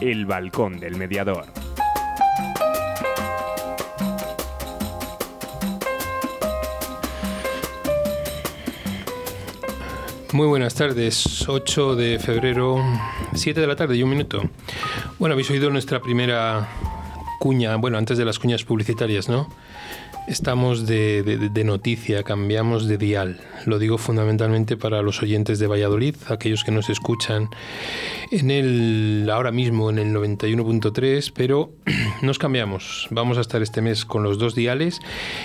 El balcón del mediador. Muy buenas tardes, 8 de febrero, 7 de la tarde y un minuto. Bueno, habéis oído nuestra primera cuña, bueno, antes de las cuñas publicitarias, ¿no? Estamos de, noticia, cambiamos de dial. Lo digo fundamentalmente para los oyentes de Valladolid, aquellos que nos escuchan en el ahora mismo en el 91.3, pero nos cambiamos. Vamos a estar este mes con los dos diales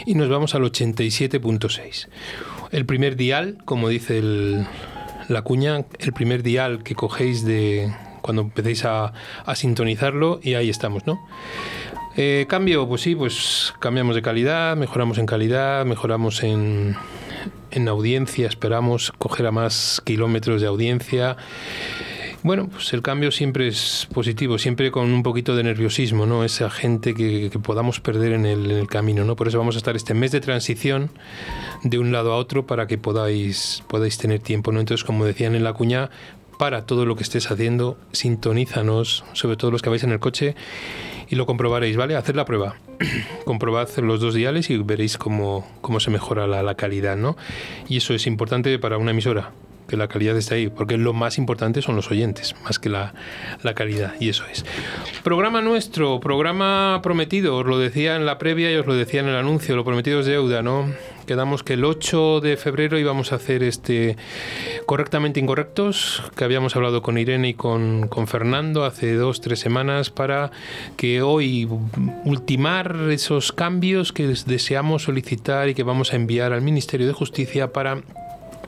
y nos vamos al 87.6. El primer dial, como dice la cuña, el primer dial que cogéis de cuando empecéis a, a sintonizarlo y ahí estamos, ¿no? Eh, cambio, pues sí, pues cambiamos de calidad, mejoramos en calidad, mejoramos en, en audiencia, esperamos coger a más kilómetros de audiencia. Bueno, pues el cambio siempre es positivo, siempre con un poquito de nerviosismo, ¿no? Esa gente que, podamos perder en el, en el, camino, ¿no? Por eso vamos a estar este mes de transición de un lado a otro para que podáis, podáis tener tiempo, ¿no? Entonces, como decían en la cuña, para todo lo que estés haciendo, sintonízanos, sobre todo los que vais en el coche, y lo comprobaréis, ¿vale? Haced la prueba. Comprobad los dos diales y veréis cómo, cómo se mejora la, la calidad, ¿no? Y eso es importante para una emisora, que la calidad esté ahí, porque lo más importante son los oyentes, más que la, la, calidad, y eso es. Programa nuestro, programa prometido, os lo decía en la previa y os lo decía en el anuncio, lo prometido es deuda, ¿no? Quedamos que el 8 de febrero íbamos a hacer este correctamente incorrectos, que habíamos hablado con Irene y con, con Fernando hace dos, tres semanas, para que hoy ultimar esos cambios que deseamos solicitar y que vamos a enviar al Ministerio de Justicia para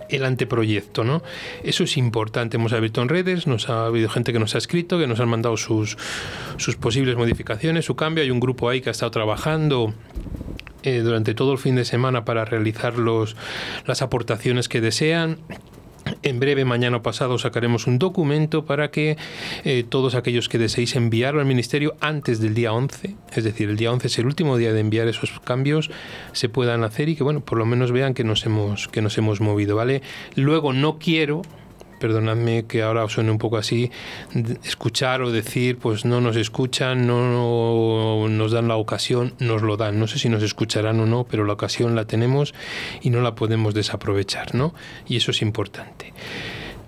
el anteproyecto, ¿no? Eso es importante. Hemos abierto en redes, nos ha habido gente que nos ha escrito, que nos han mandado sus, sus posibles modificaciones, su cambio. Hay un grupo ahí que ha estado trabajando eh, durante todo el fin de semana para realizar los, las aportaciones que desean. En breve, mañana pasado, sacaremos un documento para que eh, todos aquellos que deseéis enviarlo al Ministerio antes del día 11, es decir, el día 11 es el último día de enviar esos cambios, se puedan hacer y que, bueno, por lo menos vean que nos hemos, que nos hemos movido, ¿vale? Luego, no quiero perdonadme que ahora suene un poco así, escuchar o decir, pues no nos escuchan, no nos dan la ocasión, nos lo dan. No sé si nos escucharán o no, pero la ocasión la tenemos y no la podemos desaprovechar, ¿no? Y eso es importante.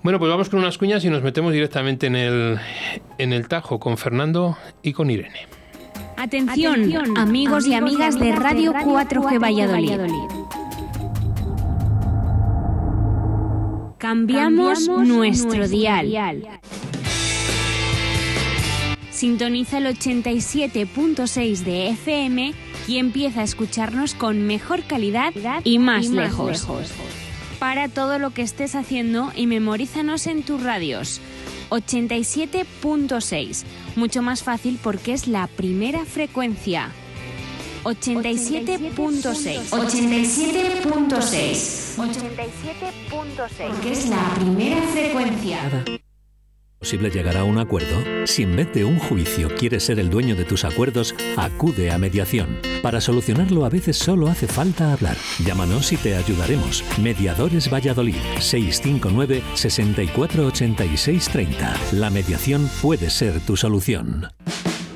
Bueno, pues vamos con unas cuñas y nos metemos directamente en el, en el tajo con Fernando y con Irene. Atención, amigos, y amigas de Radio 4G Valladolid. Cambiamos, nuestro, dial. Sintoniza el 87.6 de FM y empieza a escucharnos con mejor calidad y más, lejos. Para todo lo que estés haciendo y memorízanos en tus radios. 87.6, mucho más fácil porque es la primera frecuencia. 87.6. 87.6. 87.6. Que es la primera frecuencia. ¿Posible llegar a un acuerdo? Si en vez de un juicio quieres ser el dueño de tus acuerdos, acude a mediación. Para solucionarlo a veces solo hace falta hablar. Llámanos y te ayudaremos. Mediadores Valladolid 659 648630. La mediación puede ser tu solución.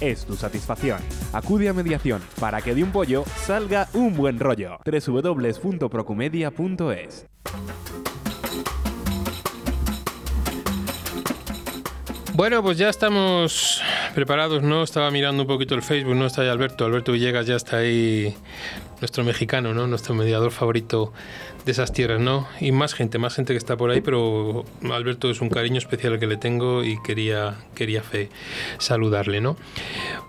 es tu satisfacción. Acude a mediación para que de un pollo salga un buen rollo. www.procumedia.es Bueno, pues ya estamos preparados, ¿no? Estaba mirando un poquito el Facebook, ¿no? Está ahí Alberto. Alberto Villegas ya está ahí, nuestro mexicano, ¿no? Nuestro mediador favorito de esas tierras, ¿no? Y más gente, más gente que está por ahí, pero Alberto es un cariño especial que le tengo y quería, quería fe saludarle, ¿no?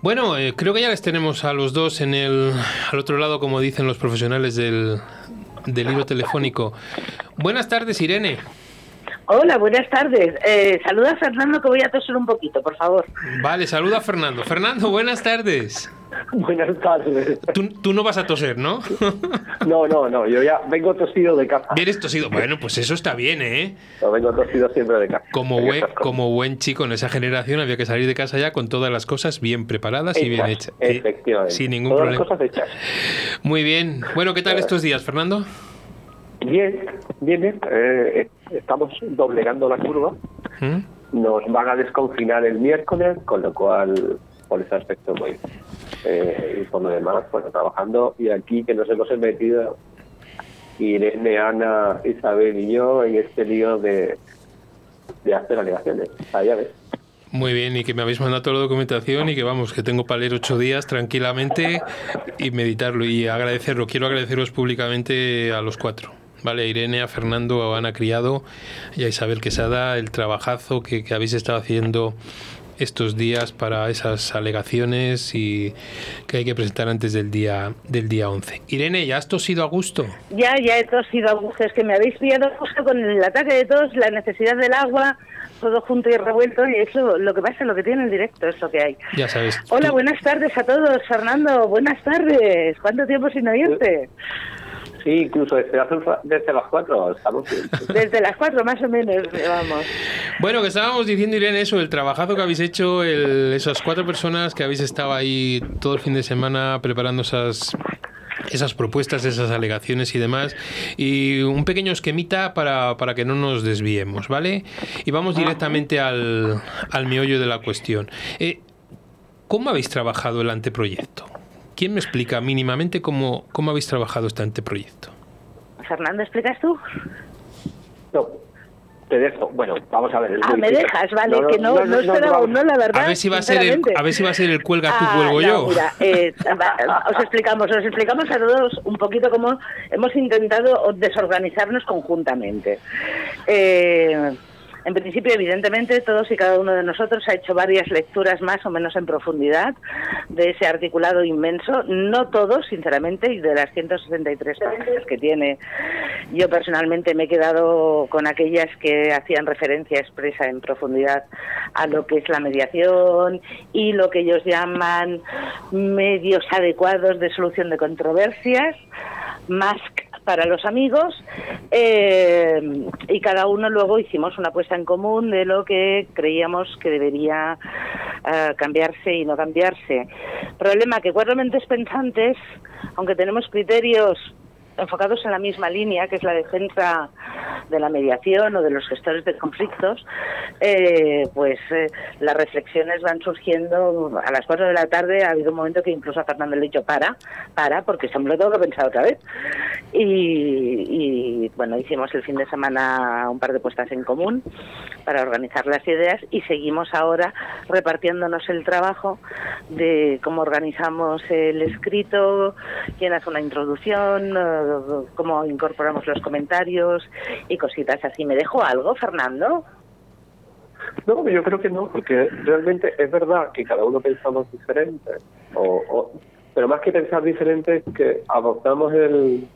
Bueno, eh, creo que ya les tenemos a los dos en el, al otro lado, como dicen los profesionales del, del telefónico. Buenas tardes, Irene. Hola, buenas tardes. Eh, saluda a Fernando que voy a toser un poquito, por favor. Vale, saluda a Fernando. Fernando, buenas tardes. Buenas tardes. Tú, tú no vas a toser, ¿no? No, no, no, yo ya vengo tosido de casa. Vienes tosido. Bueno, pues eso está bien, ¿eh? Yo vengo tosido siempre de casa. Como En buen, como buen chico en esa generación había que salir de casa ya con todas las cosas bien preparadas y bien Hechas. Eh, Efectivamente. Sin ningún Todas problema. las cosas hechas. Muy bien. Bueno, ¿qué tal estos días, Fernando? Bien, bien, bien. Eh, estamos doblegando la curva. ¿Mm? Nos van a desconfinar el miércoles, con lo cual, por ese aspecto, muy bien. Eh, y por lo demás, pues trabajando. Y aquí que nos hemos metido, Irene, Ana, Isabel y yo, en este lío de, de hacer alegaciones. Allá ves. Muy bien, y que me habéis mandado toda la documentación y que vamos, que tengo para leer ocho días tranquilamente y meditarlo y agradecerlo. Quiero agradeceros públicamente a los cuatro. Vale, a Irene, a Fernando, a Ana Criado y a Isabel Quesada, el trabajazo que, que habéis estado haciendo estos días para esas alegaciones y que hay que presentar antes del día del día 11. Irene, ¿ya has tosido a gusto? Ya, ya he tosido a gusto. Es que me habéis pillado justo con el ataque de tos, la necesidad del agua, todo junto y revuelto. Y eso, lo que pasa, lo que tiene el directo, es lo que hay. Ya sabes. Hola, tú- buenas tardes a todos. Fernando, buenas tardes. ¿Cuánto tiempo sin oírte? Sí, incluso desde, ra- desde las cuatro estamos bien. Desde las cuatro más o menos, vamos. Bueno, que estábamos diciendo, Irene, eso, el trabajazo que habéis hecho, el- esas cuatro personas que habéis estado ahí todo el fin de semana preparando esas esas propuestas, esas alegaciones y demás. Y un pequeño esquemita para, para que no nos desviemos, ¿vale? Y vamos directamente al, al meollo de la cuestión. Eh, ¿Cómo habéis trabajado el anteproyecto? ¿Quién me explica mínimamente cómo, cómo habéis trabajado este anteproyecto? Fernando, ¿explicas tú? No, te dejo. Bueno, vamos a ver. es Ah, me difícil. dejas, vale, que no, no, esperaba vamos. uno, la verdad. A ver si va a ser el, a ver si va a ser el cuelga tú, Ah, cuelgo no, yo. Mira, eh, os explicamos, os explicamos a todos un poquito cómo hemos intentado desorganizarnos conjuntamente. Eh, en principio, evidentemente, todos y cada uno de nosotros ha hecho varias lecturas más o menos en profundidad de ese articulado inmenso. No todos, sinceramente, y de las 163 páginas que tiene, yo personalmente me he quedado con aquellas que hacían referencia expresa en profundidad a lo que es la mediación y lo que ellos llaman medios adecuados de solución de controversias, MASC para los amigos, eh, y cada uno luego hicimos una puesta en común de lo que creíamos que debería eh, cambiarse y no cambiarse. Problema que cuatro mentes pensantes, aunque tenemos criterios enfocados en la misma línea, que es la defensa de la mediación o de los gestores de conflictos, eh, pues eh, las reflexiones van surgiendo a las 4 de la tarde. Ha habido un momento que incluso a Fernando le he dicho para, para, porque se me lo tengo que pensar otra vez. Y, y, bueno, hicimos el fin de semana un par de puestas en común para organizar las ideas y seguimos ahora repartiéndonos el trabajo de cómo organizamos el escrito, quién hace una introducción, eh, cómo incorporamos los comentarios y cositas así. ¿Me dejo algo, Fernando? No, yo creo que no, porque realmente es verdad que cada uno pensamos diferente, o, pero más que pensar diferente es que adoptamos el,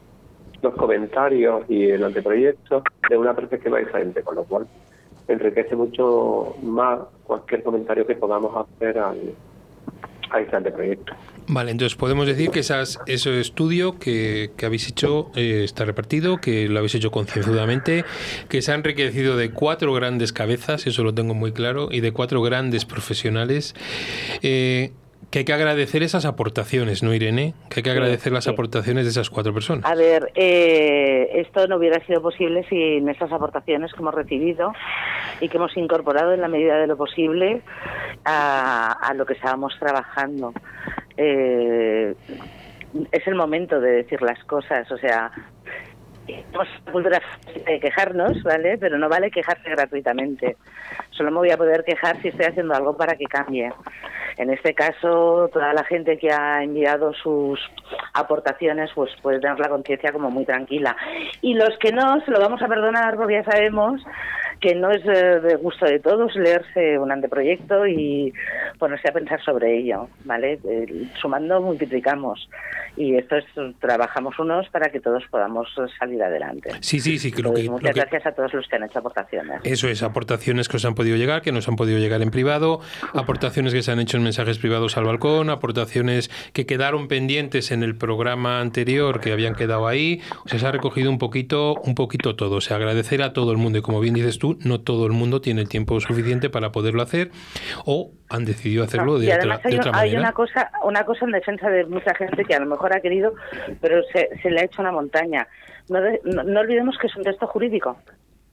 los comentarios y el anteproyecto de una perspectiva diferente, con lo cual enriquece mucho más cualquier comentario que podamos hacer al, a este anteproyecto. Vale, entonces podemos decir que esas, ese estudio que, que habéis hecho eh, está repartido, que lo habéis hecho concienzudamente, que se ha enriquecido de cuatro grandes cabezas, eso lo tengo muy claro, y de cuatro grandes profesionales. eh, que hay que agradecer esas aportaciones, ¿no, Irene? Que hay que agradecer las aportaciones de esas cuatro personas. A ver, eh, esto no hubiera sido posible sin esas aportaciones que hemos recibido y que hemos incorporado en la medida de lo posible a, a lo que estábamos trabajando. Eh, es el momento de decir las cosas, o sea, tenemos cultura de quejarnos, ¿vale? Pero no vale quejarse gratuitamente. Solo me voy a poder quejar si estoy haciendo algo para que cambie. En este caso, toda la gente que ha enviado sus aportaciones, pues puede tener la conciencia como muy tranquila. Y los que no, se lo vamos a perdonar porque ya sabemos que no es de gusto de todos leerse un anteproyecto y ponerse a pensar sobre ello, ¿vale? Eh, sumando multiplicamos y esto es trabajamos unos para que todos podamos salir adelante. Sí, sí, sí. Que muchas gracias a todos los que han hecho aportaciones. Eso es, aportaciones que os han podido llegar, que nos han podido llegar en privado, aportaciones que se han hecho en mensajes privados al balcón, aportaciones que quedaron pendientes en el programa anterior que habían quedado ahí. O sea, se ha recogido un poquito, un poquito todo. O sea, agradecer a todo el mundo y como bien dices tú, no todo el mundo tiene el tiempo suficiente para poderlo hacer o han decidido hacerlo de, otra, hay, manera. Hay una cosa, una cosa en defensa de mucha gente que a lo mejor ha querido, pero se, le ha hecho una montaña. No, no, olvidemos que es un texto jurídico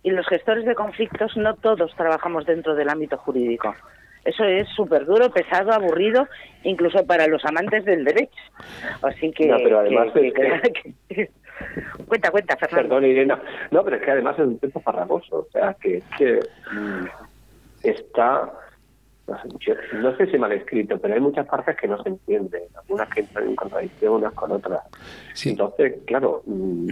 y los gestores de conflictos no todos trabajamos dentro del ámbito jurídico. Eso es súper duro, pesado, aburrido, incluso para los amantes del derecho. Así que... No, pero además cuenta, cuenta, Fernando. Perdón, Irena. No, pero es que además es un texto farragoso. O sea, que, que mm, está no sé si mal escrito, pero hay muchas partes que no se entienden, algunas que entran en contradicción unas con otras. Entonces, claro, mm,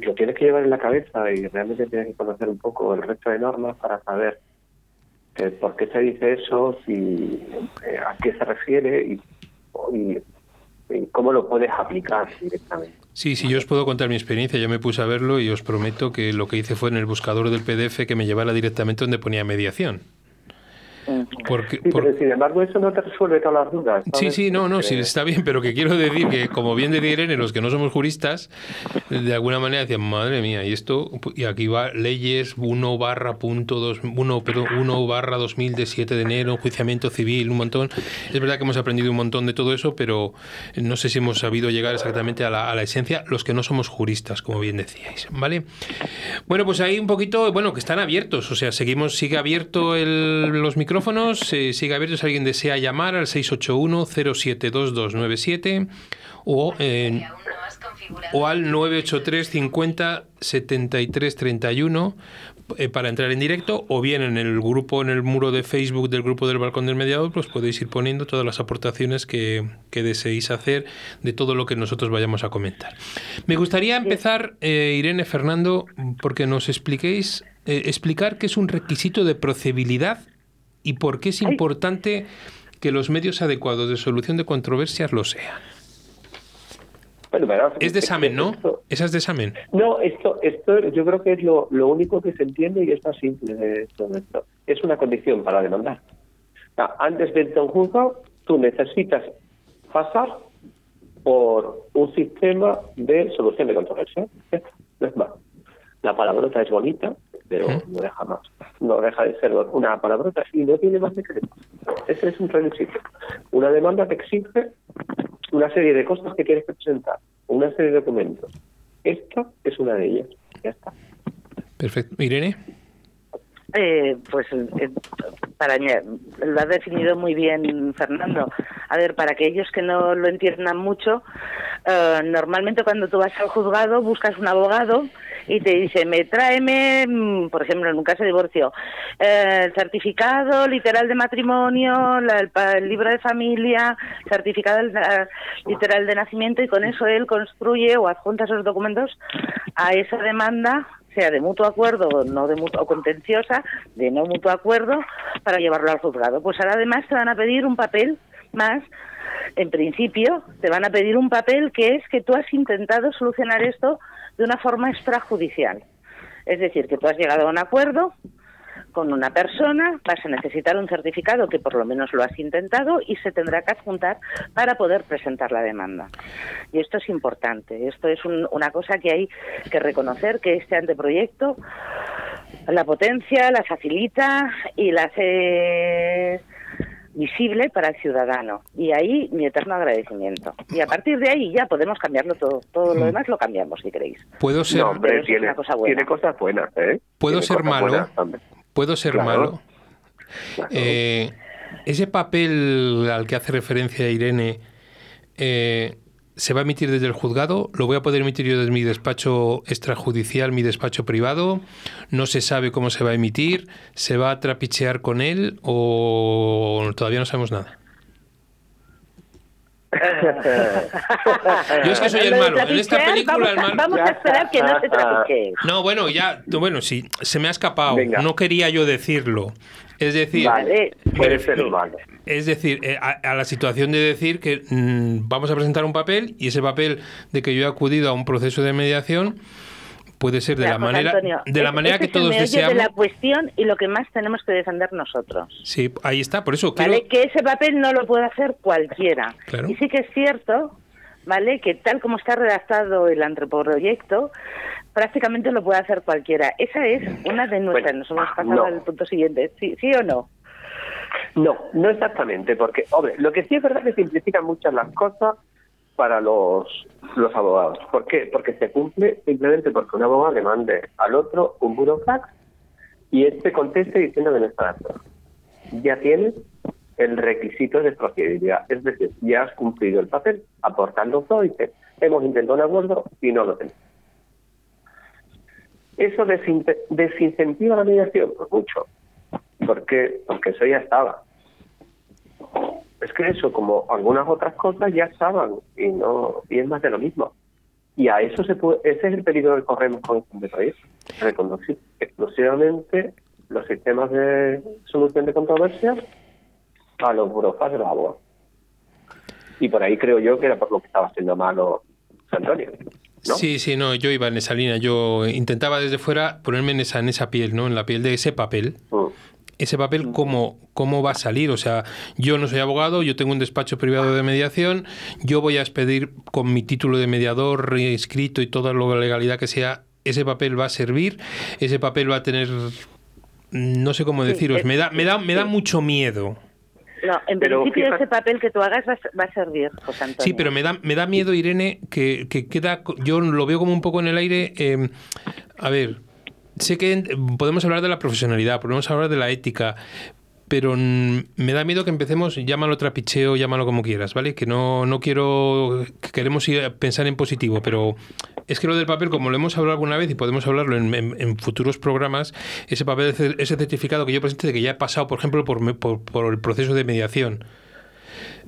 lo tienes que llevar en la cabeza y realmente tienes que conocer un poco el resto de normas para saber eh, por qué se dice eso, si, eh, a qué se refiere y, cómo lo puedes aplicar directamente. Sí, sí, yo os puedo contar mi experiencia. Yo me puse a verlo y os prometo que lo que hice fue en el buscador del PDF que me llevara directamente donde ponía mediación. Porque, pero sin embargo eso no te resuelve todas las dudas. Sí, sí, no, no, sí, está bien, pero que quiero decir que, como bien decía Irene, los que no somos juristas, de alguna manera decían, madre mía, y esto, y aquí va leyes 1 barra punto 2, 1, pero 1 barra 2000 de 7 de enero, juiciamiento civil, un montón. Es verdad que hemos aprendido un montón de todo eso, pero no sé si hemos sabido llegar exactamente a la, a la esencia, los que no somos juristas, como bien decíais, ¿vale? Bueno, pues ahí un poquito, bueno, que están abiertos, o sea, seguimos, sigue abierto el, los micrófonos eh, sigue abierto si alguien desea llamar al 681-072297 o, o al 983 50 73 31 para entrar en directo o bien en el grupo, en el muro de Facebook del grupo del Balcón del Mediador, pues podéis ir poniendo todas las aportaciones que, deseéis hacer de todo lo que nosotros vayamos a comentar. Me gustaría empezar, eh, Irene Fernando, porque nos expliquéis, eh, explicar qué es un requisito de procedibilidad y por qué es importante que los medios adecuados de solución de controversias lo sean. es de examen, ¿no? Esa es de examen. No, esto, esto yo creo que es lo, único que se entiende y es más simple de todo esto. Es una condición para demandar. antes de un juzgado, tú necesitas pasar por un sistema de solución de controversia. No es más. La palabrota es bonita, pero no deja más. No deja de ser una palabrota y no tiene más secretos. Ese es un requisito. Una demanda que exige una serie de cosas que tienes que presentar, una serie de documentos. Esta es una de ellas. Ya está. Perfecto. Irene. Eh, pues eh, para lo ha definido muy bien Fernando. A ver, para aquellos que no lo entiendan mucho, eh, normalmente cuando tú vas al juzgado buscas un abogado y te dice, me tráeme, mm, por ejemplo, en un caso de divorcio, eh, el certificado literal de matrimonio, el, libro de familia, certificado literal de nacimiento y con eso él construye o adjunta esos documentos a esa demanda sea de mutuo acuerdo o no de mutuo, contenciosa, de no mutuo acuerdo, para llevarlo al juzgado. Pues ahora además te van a pedir un papel más, en principio, te van a pedir un papel que es que tú has intentado solucionar esto de una forma extrajudicial. Es decir, que tú has llegado a un acuerdo, con una persona, vas a necesitar un certificado que por lo menos lo has intentado y se tendrá que adjuntar para poder presentar la demanda. Y esto es importante, esto es una cosa que hay que reconocer que este anteproyecto la potencia, la facilita y la hace visible para el ciudadano. Y ahí mi eterno agradecimiento. Y a partir de ahí ya podemos cambiarlo todo. Todo lo mm. demás lo cambiamos, si queréis. Puedo ser... tiene, cosas buenas, ¿eh? Puedo ser malo puedo ser malo. Eh, ese papel al que hace referencia Irene eh, se va a emitir desde el juzgado, lo voy a poder emitir yo desde mi despacho extrajudicial, mi despacho privado, no se sabe cómo se va a emitir, se va a trapichear con él o todavía no sabemos nada. Yo es que soy el malo. En esta película el vamos, malo. Vamos a esperar que no se trapichee. No, bueno, ya, bueno, sí, se me ha escapado. Venga. No quería yo decirlo. Es decir, Vale. Puede ser humano. es decir, eh, a, a la situación de decir que mm, vamos a presentar un papel y ese papel de que yo he acudido a un proceso de mediación puede ser de Ya, la manera Antonio, de la manera ese que todos deseamos. de la cuestión y lo que más tenemos que defender nosotros. Sí, ahí está, por eso quiero ¿Vale? Que ese papel no lo puede hacer cualquiera. Claro. Y sí que es cierto, ¿vale? Que tal como está redactado el anteproyecto, prácticamente lo puede hacer cualquiera. Esa es una de nuestras. Bueno, Nos hemos pasado no. al punto siguiente. ¿Sí, ¿Sí o no? No, no exactamente, porque, hombre, lo que sí es verdad es que simplifican muchas las cosas para los, los abogados. ¿Por qué? Porque se cumple simplemente porque un abogado le mande al otro un burofax y este conteste diciendo que no está de. Ya tienes el requisito de procedibilidad, es decir, ya has cumplido el papel, aportan los dos y dices, hemos intentado un acuerdo y no lo tenemos. ¿Eso desin- desincentiva la mediación? Pues mucho. ¿Por qué? Porque eso ya estaba. Es que eso, como algunas otras cosas, ya estaban y no y es más de lo mismo. Y a eso se puede, ese es el peligro que corremos con este proyecto. Reconducir exclusivamente los sistemas de solución de controversias a los burofas de los abogados. Y por ahí creo yo que era por lo que estaba haciendo malo Antonio. ¿no? Sí, sí, no, yo iba en esa línea. Yo intentaba desde fuera ponerme en esa, en esa piel, ¿no? En la piel de ese papel. Mm. Ese papel, ¿cómo, ¿cómo va a salir? O sea, yo no soy abogado, yo tengo un despacho privado de mediación, yo voy a expedir con mi título de mediador escrito y toda la legalidad que sea, ese papel va a servir, ese papel va a tener... No sé cómo Sí, deciros, es- me da, me da, me da sí. mucho miedo. No, en Pero principio fíjate- ese papel que tú hagas va, a- va a servir, José Antonio. Sí, pero me da, me da miedo, Irene, que, que queda. Yo lo veo como un poco en el aire. eh, a ver, sé que podemos hablar de la profesionalidad, podemos hablar de la ética, pero me da miedo que empecemos, llámalo trapicheo, llámalo como quieras, ¿vale? Que no, no quiero. que queremos ir a pensar en positivo, pero es que lo del papel, como lo hemos hablado alguna vez y podemos hablarlo en, en- en futuros programas, ese papel, ese certificado que yo presente de que ya he pasado, por ejemplo, por, por, por el proceso de mediación.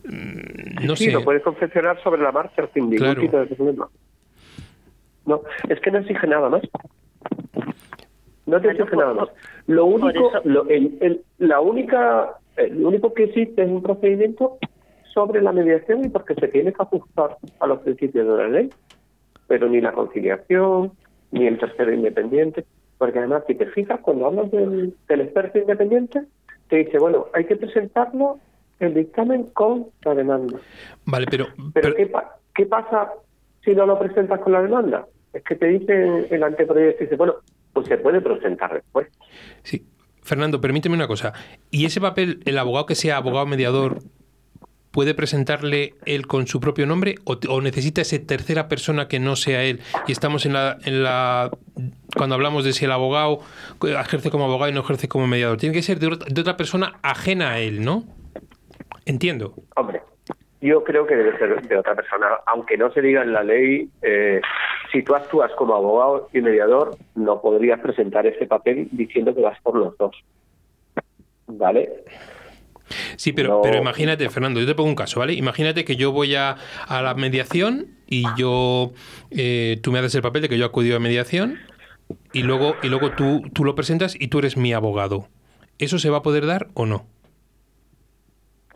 Mm, No sí, sé. lo puedes confeccionar sobre la marcha sin ningún Claro. tipo de problema. No, es que no exige nada más. No te exige nada más. Lo único, lo, el, el- la única, el único que existe es un procedimiento sobre la mediación y porque se tiene que ajustar a los principios de la ley, pero ni la conciliación, ni el tercero independiente, porque además si te fijas cuando hablas del, del experto independiente, te dice, bueno, hay que presentarlo el dictamen con la demanda. Vale, pero, Pero, pero- ¿qué, pa- ¿qué pasa si no lo presentas con la demanda? Es que te dice el anteproyecto, dice, bueno, pues se puede presentar después. sí. Fernando, permíteme una cosa. ¿Y ese papel, el abogado que sea abogado mediador, puede presentarle él con su propio nombre o, o necesita esa tercera persona que no sea él? Y estamos en la, en la cuando hablamos de si el abogado ejerce como abogado y no ejerce como mediador. Tiene que ser de otra, de otra persona ajena a él, ¿no? Entiendo. Hombre, yo creo que debe ser de otra persona, aunque no se diga en la ley, eh, si tú actúas como abogado y mediador, no podrías presentar ese papel diciendo que vas por los dos. ¿Vale? Sí, pero, No. pero imagínate, Fernando, yo te pongo un caso, ¿vale? Imagínate que yo voy a, a la mediación y yo, eh, tú me haces el papel de que yo he acudido a mediación y luego, y luego tú, tú lo presentas y tú eres mi abogado. ¿Eso se va a poder dar o no?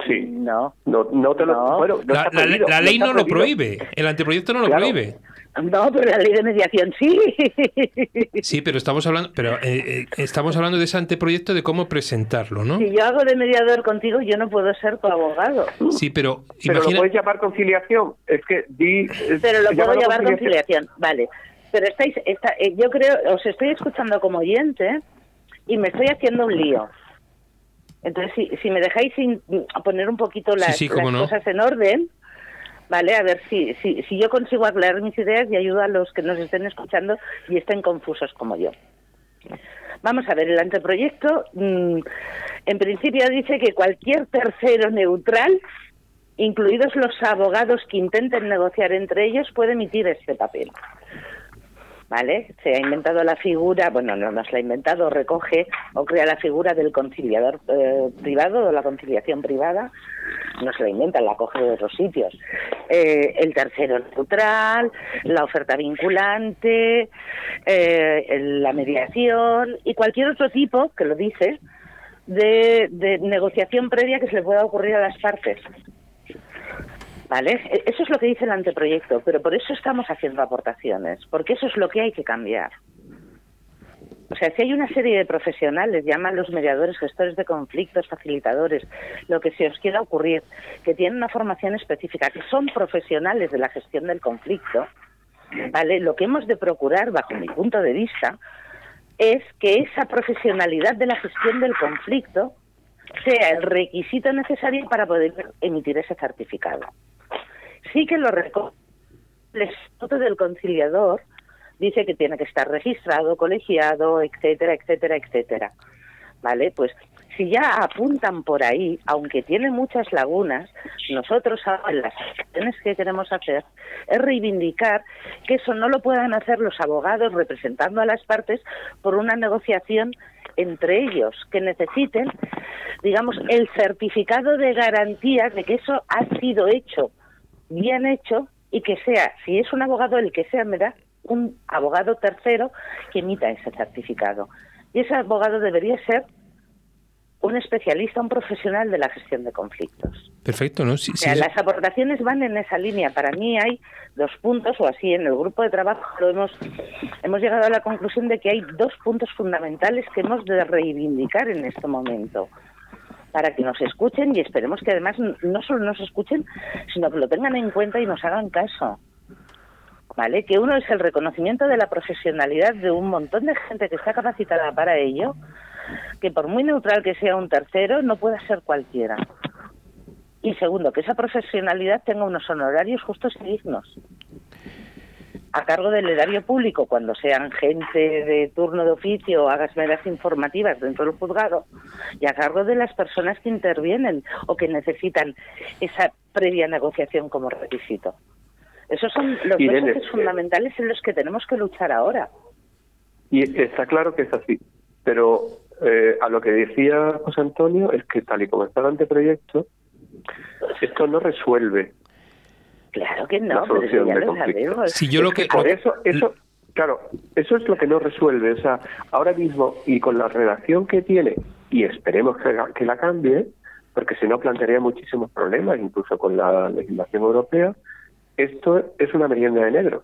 Sí. No. No, no te lo. No. Bueno, no La, está la- prohibido, la ley está no lo prohíbe, el anteproyecto no lo Claro. prohíbe. No, pero la ley de mediación sí. Sí, pero estamos hablando, pero eh, eh, estamos hablando de ese anteproyecto de cómo presentarlo, ¿no? Si yo hago de mediador contigo, yo no puedo ser tu abogado. Sí, pero Pero lo puedes llamar conciliación. Es que di. Pero lo puedo llamar conciliación. Vale. Pero estáis, está- eh, yo creo, os estoy escuchando como oyente y me estoy haciendo un lío. Entonces, si, si me dejáis sin- poner un poquito las, sí, cómo las no. cosas en orden, ¿vale? A ver si, si, si yo consigo aclarar mis ideas y ayudo a los que nos estén escuchando y estén confusos como yo. Vamos a ver, el anteproyecto mm, en principio dice que cualquier tercero neutral, incluidos los abogados que intenten negociar entre ellos, puede emitir este papel. ¿Vale? Se ha inventado la figura, bueno, no nos la ha inventado, recoge o crea la figura del conciliador eh, privado o la conciliación privada, no se la inventa, la coge de otros sitios. eh, el tercero neutral, la oferta vinculante, eh, la mediación y cualquier otro tipo, que lo dice, de, de negociación previa que se le pueda ocurrir a las partes. ¿Vale? E-, eso es lo que dice el anteproyecto, pero por eso estamos haciendo aportaciones, porque eso es lo que hay que cambiar. O sea, si hay una serie de profesionales, llaman los mediadores, gestores de conflictos, facilitadores, lo que se os quiera ocurrir, que tienen una formación específica, que son profesionales de la gestión del conflicto, ¿vale? Lo que hemos de procurar, bajo mi punto de vista, es que esa profesionalidad de la gestión del conflicto sea el requisito necesario para poder emitir ese certificado. Sí que lo recoge el Estatuto del Conciliador dice que tiene que estar registrado, colegiado, etcétera, etcétera, etcétera. ¿Vale? Pues si ya apuntan por ahí, aunque tiene muchas lagunas, nosotros ahora las acciones que queremos hacer es reivindicar que eso no lo puedan hacer los abogados representando a las partes por una negociación entre ellos, que necesiten, digamos, el certificado de garantía de que eso ha sido hecho, bien hecho, y que sea, si es un abogado el que sea, me da un abogado tercero que emita ese certificado. Y ese abogado debería ser un especialista, un profesional de la gestión de conflictos. Perfecto, ¿no? Sí, o sea, las aportaciones van en esa línea. Para mí hay dos puntos, o así en el grupo de trabajo lo hemos, hemos llegado a la conclusión de que hay dos puntos fundamentales que hemos de reivindicar en este momento para que nos escuchen y esperemos que además no solo nos escuchen, sino que lo tengan en cuenta y nos hagan caso. ¿vale? Que uno es el reconocimiento de la profesionalidad de un montón de gente que está capacitada para ello, que por muy neutral que sea un tercero, no puede ser cualquiera. Y segundo, que esa profesionalidad tenga unos honorarios justos y dignos a cargo del erario público cuando sean gente de turno de oficio o hagas medidas informativas dentro del juzgado y a cargo de las personas que intervienen o que necesitan esa previa negociación como requisito. Esos son los dos fundamentales en los que tenemos que luchar ahora. Y está claro que es así, pero eh, a lo que decía José Antonio es que tal y como está el anteproyecto, esto no resuelve. Claro que no, pero ya lo sabemos. Si yo lo que, por eso, eso, claro, eso es lo que no resuelve. O sea, ahora mismo y con la redacción que tiene y esperemos que, que la cambie, porque si no plantearía muchísimos problemas, incluso con la legislación europea esto es una merienda de negro.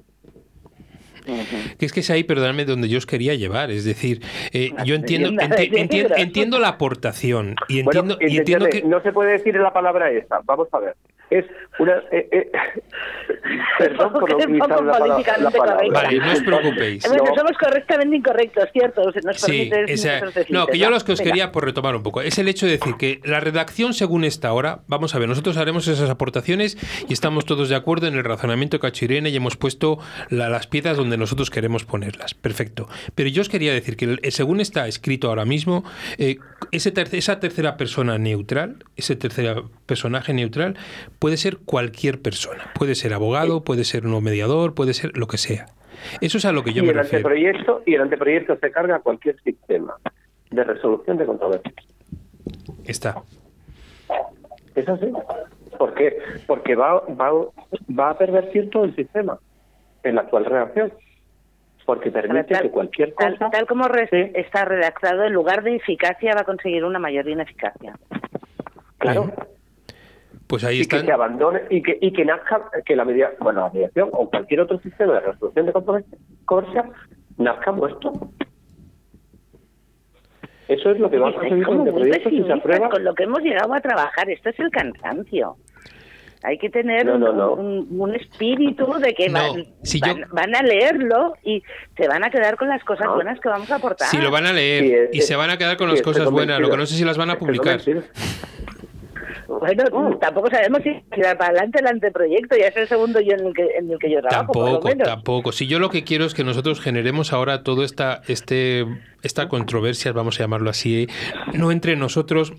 Que es que es ahí, perdóname, donde yo os quería llevar. Es decir, eh, yo entiendo, entiendo, entiendo, la aportación y entiendo, y entiendo que... No se puede decir la palabra esa. Vamos a ver es una... Eh, eh, perdón por utilizar la, la, palabra. Vale, no os preocupéis. Bueno, somos correctamente incorrectos, ¿cierto? Nos sí, esa, no, que yo los que os quería, por retomar un poco, es el hecho de decir que la redacción según esta ahora, vamos a ver, nosotros haremos esas aportaciones y estamos todos de acuerdo en el razonamiento cachirene y hemos puesto las piezas donde nosotros queremos ponerlas. Perfecto. Pero yo os quería decir que según está escrito ahora mismo, eh, ese esa tercera persona neutral, ese tercer personaje neutral, puede ser cualquier persona. Puede ser abogado, puede ser un mediador, puede ser lo que sea. Eso es a lo que yo y me el refiero. Anteproyecto, y el anteproyecto se carga a cualquier sistema de resolución de controversias. Está. Es así. ¿Por qué? Porque va, va, va a pervertir todo el sistema en la actual redacción. Porque permite que cualquier cosa... Tal, como está redactado, en lugar de eficacia va a conseguir una mayor ineficacia. Claro. Pues ahí y que se abandone y que, y que nazca, que la, media, bueno, la mediación o cualquier otro sistema de resolución de controversia nazca muerto. Eso es lo que va a conseguir con el proyecto si se aprueba. Con lo que hemos llegado a trabajar, esto es el cansancio. Hay que tener un, espíritu de que van, a leerlo y se van a quedar con las cosas buenas que vamos a aportar. Sí, lo van a leer y se van a quedar con las cosas buenas. Lo que no sé si las van a publicar. Bueno, uh. tampoco sabemos si irá para adelante el anteproyecto, ya es el segundo yo en el que, en el que yo trabajo. Tampoco, tampoco. Si yo lo que quiero es que nosotros generemos ahora todo esta, este, esta controversia, vamos a llamarlo así, no entre nosotros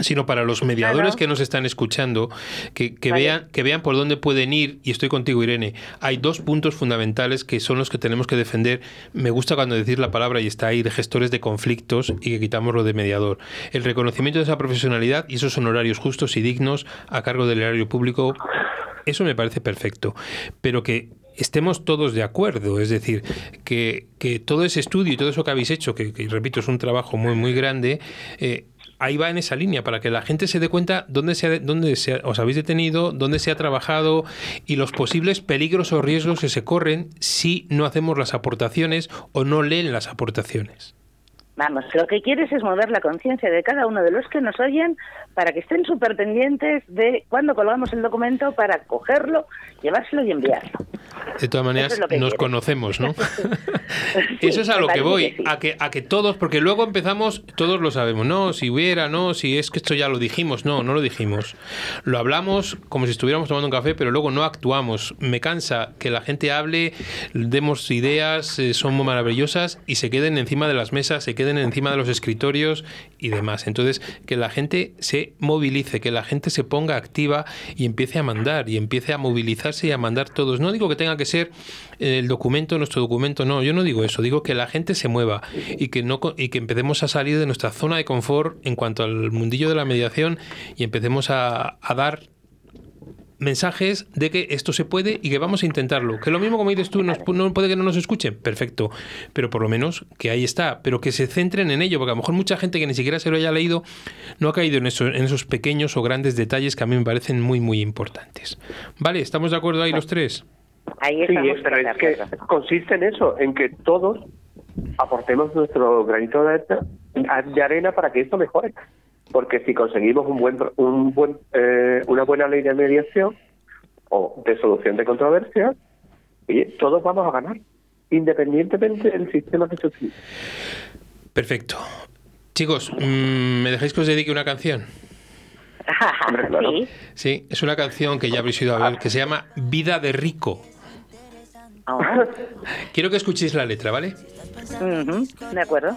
sino para los mediadores que nos están escuchando, que, vean, que vean por dónde pueden ir, y estoy contigo, Irene, hay dos puntos fundamentales que son los que tenemos que defender. Me gusta cuando decir la palabra y está ahí de gestores de conflictos y que quitamos lo de mediador. El reconocimiento de esa profesionalidad y esos honorarios justos y dignos a cargo del erario público Eso me parece perfecto. Pero que estemos todos de acuerdo, es decir, que, que todo ese estudio y todo eso que habéis hecho, que, que repito, es un trabajo muy, muy grande, eh, ahí va en esa línea, para que la gente se dé cuenta dónde, se, dónde se, os habéis detenido, dónde se ha trabajado y los posibles peligros o riesgos que se corren si no hacemos las aportaciones o no leen las aportaciones. Vamos, lo que quieres es mover la conciencia de cada uno de los que nos oyen para que estén súper pendientes de cuándo colgamos el documento para cogerlo, llevárselo y enviarlo. De todas maneras, nos conocemos, ¿no? Eso es a lo que voy, a, que, a que todos, porque luego empezamos, todos lo sabemos, no, si hubiera, no, si es que esto ya lo dijimos, no, no lo dijimos. Lo hablamos como si estuviéramos tomando un café, pero luego no actuamos. Me cansa que la gente hable, demos ideas, eh, son muy maravillosas y se queden encima de las mesas, se queden encima de los escritorios y demás. Entonces, que la gente se movilice, que la gente se ponga activa y empiece a mandar y empiece a movilizarse y a mandar todos. No digo que tenga que ser el documento, nuestro documento, no, yo no digo eso, digo que la gente se mueva y que no y que empecemos a salir de nuestra zona de confort en cuanto al mundillo de la mediación y empecemos a, a dar mensajes de que esto se puede y que vamos a intentarlo. Que lo mismo como dices tú, nos, no puede que no nos escuchen, perfecto, pero por lo menos que ahí está, pero que se centren en ello, porque a lo mejor mucha gente que ni siquiera se lo haya leído no ha caído en, eso, en esos pequeños o grandes detalles que a mí me parecen muy, muy importantes. Vale, ¿estamos de acuerdo ahí los tres? Ahí estamos sí, pero es que consiste en eso, en que todos aportemos nuestro granito de arena para que esto mejore porque si conseguimos un buen, un buen, eh, una buena ley de mediación o de solución de controversias, todos vamos a ganar, independientemente del sistema que se utilice. Perfecto. Chicos, mm, ¿me dejáis que os dedique una canción? sí. sí, es una canción que ya habréis oído hablar, que se llama Vida de Rico. Ah. Quiero que escuchéis la letra, ¿vale? De acuerdo.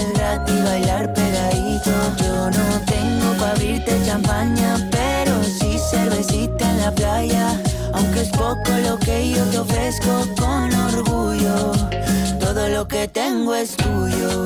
es gratis bailar pegadito. Yo no tengo para abrirte champaña, pero sí cervecita en la playa. Aunque es poco lo que yo te ofrezco con orgullo, todo lo que tengo es tuyo.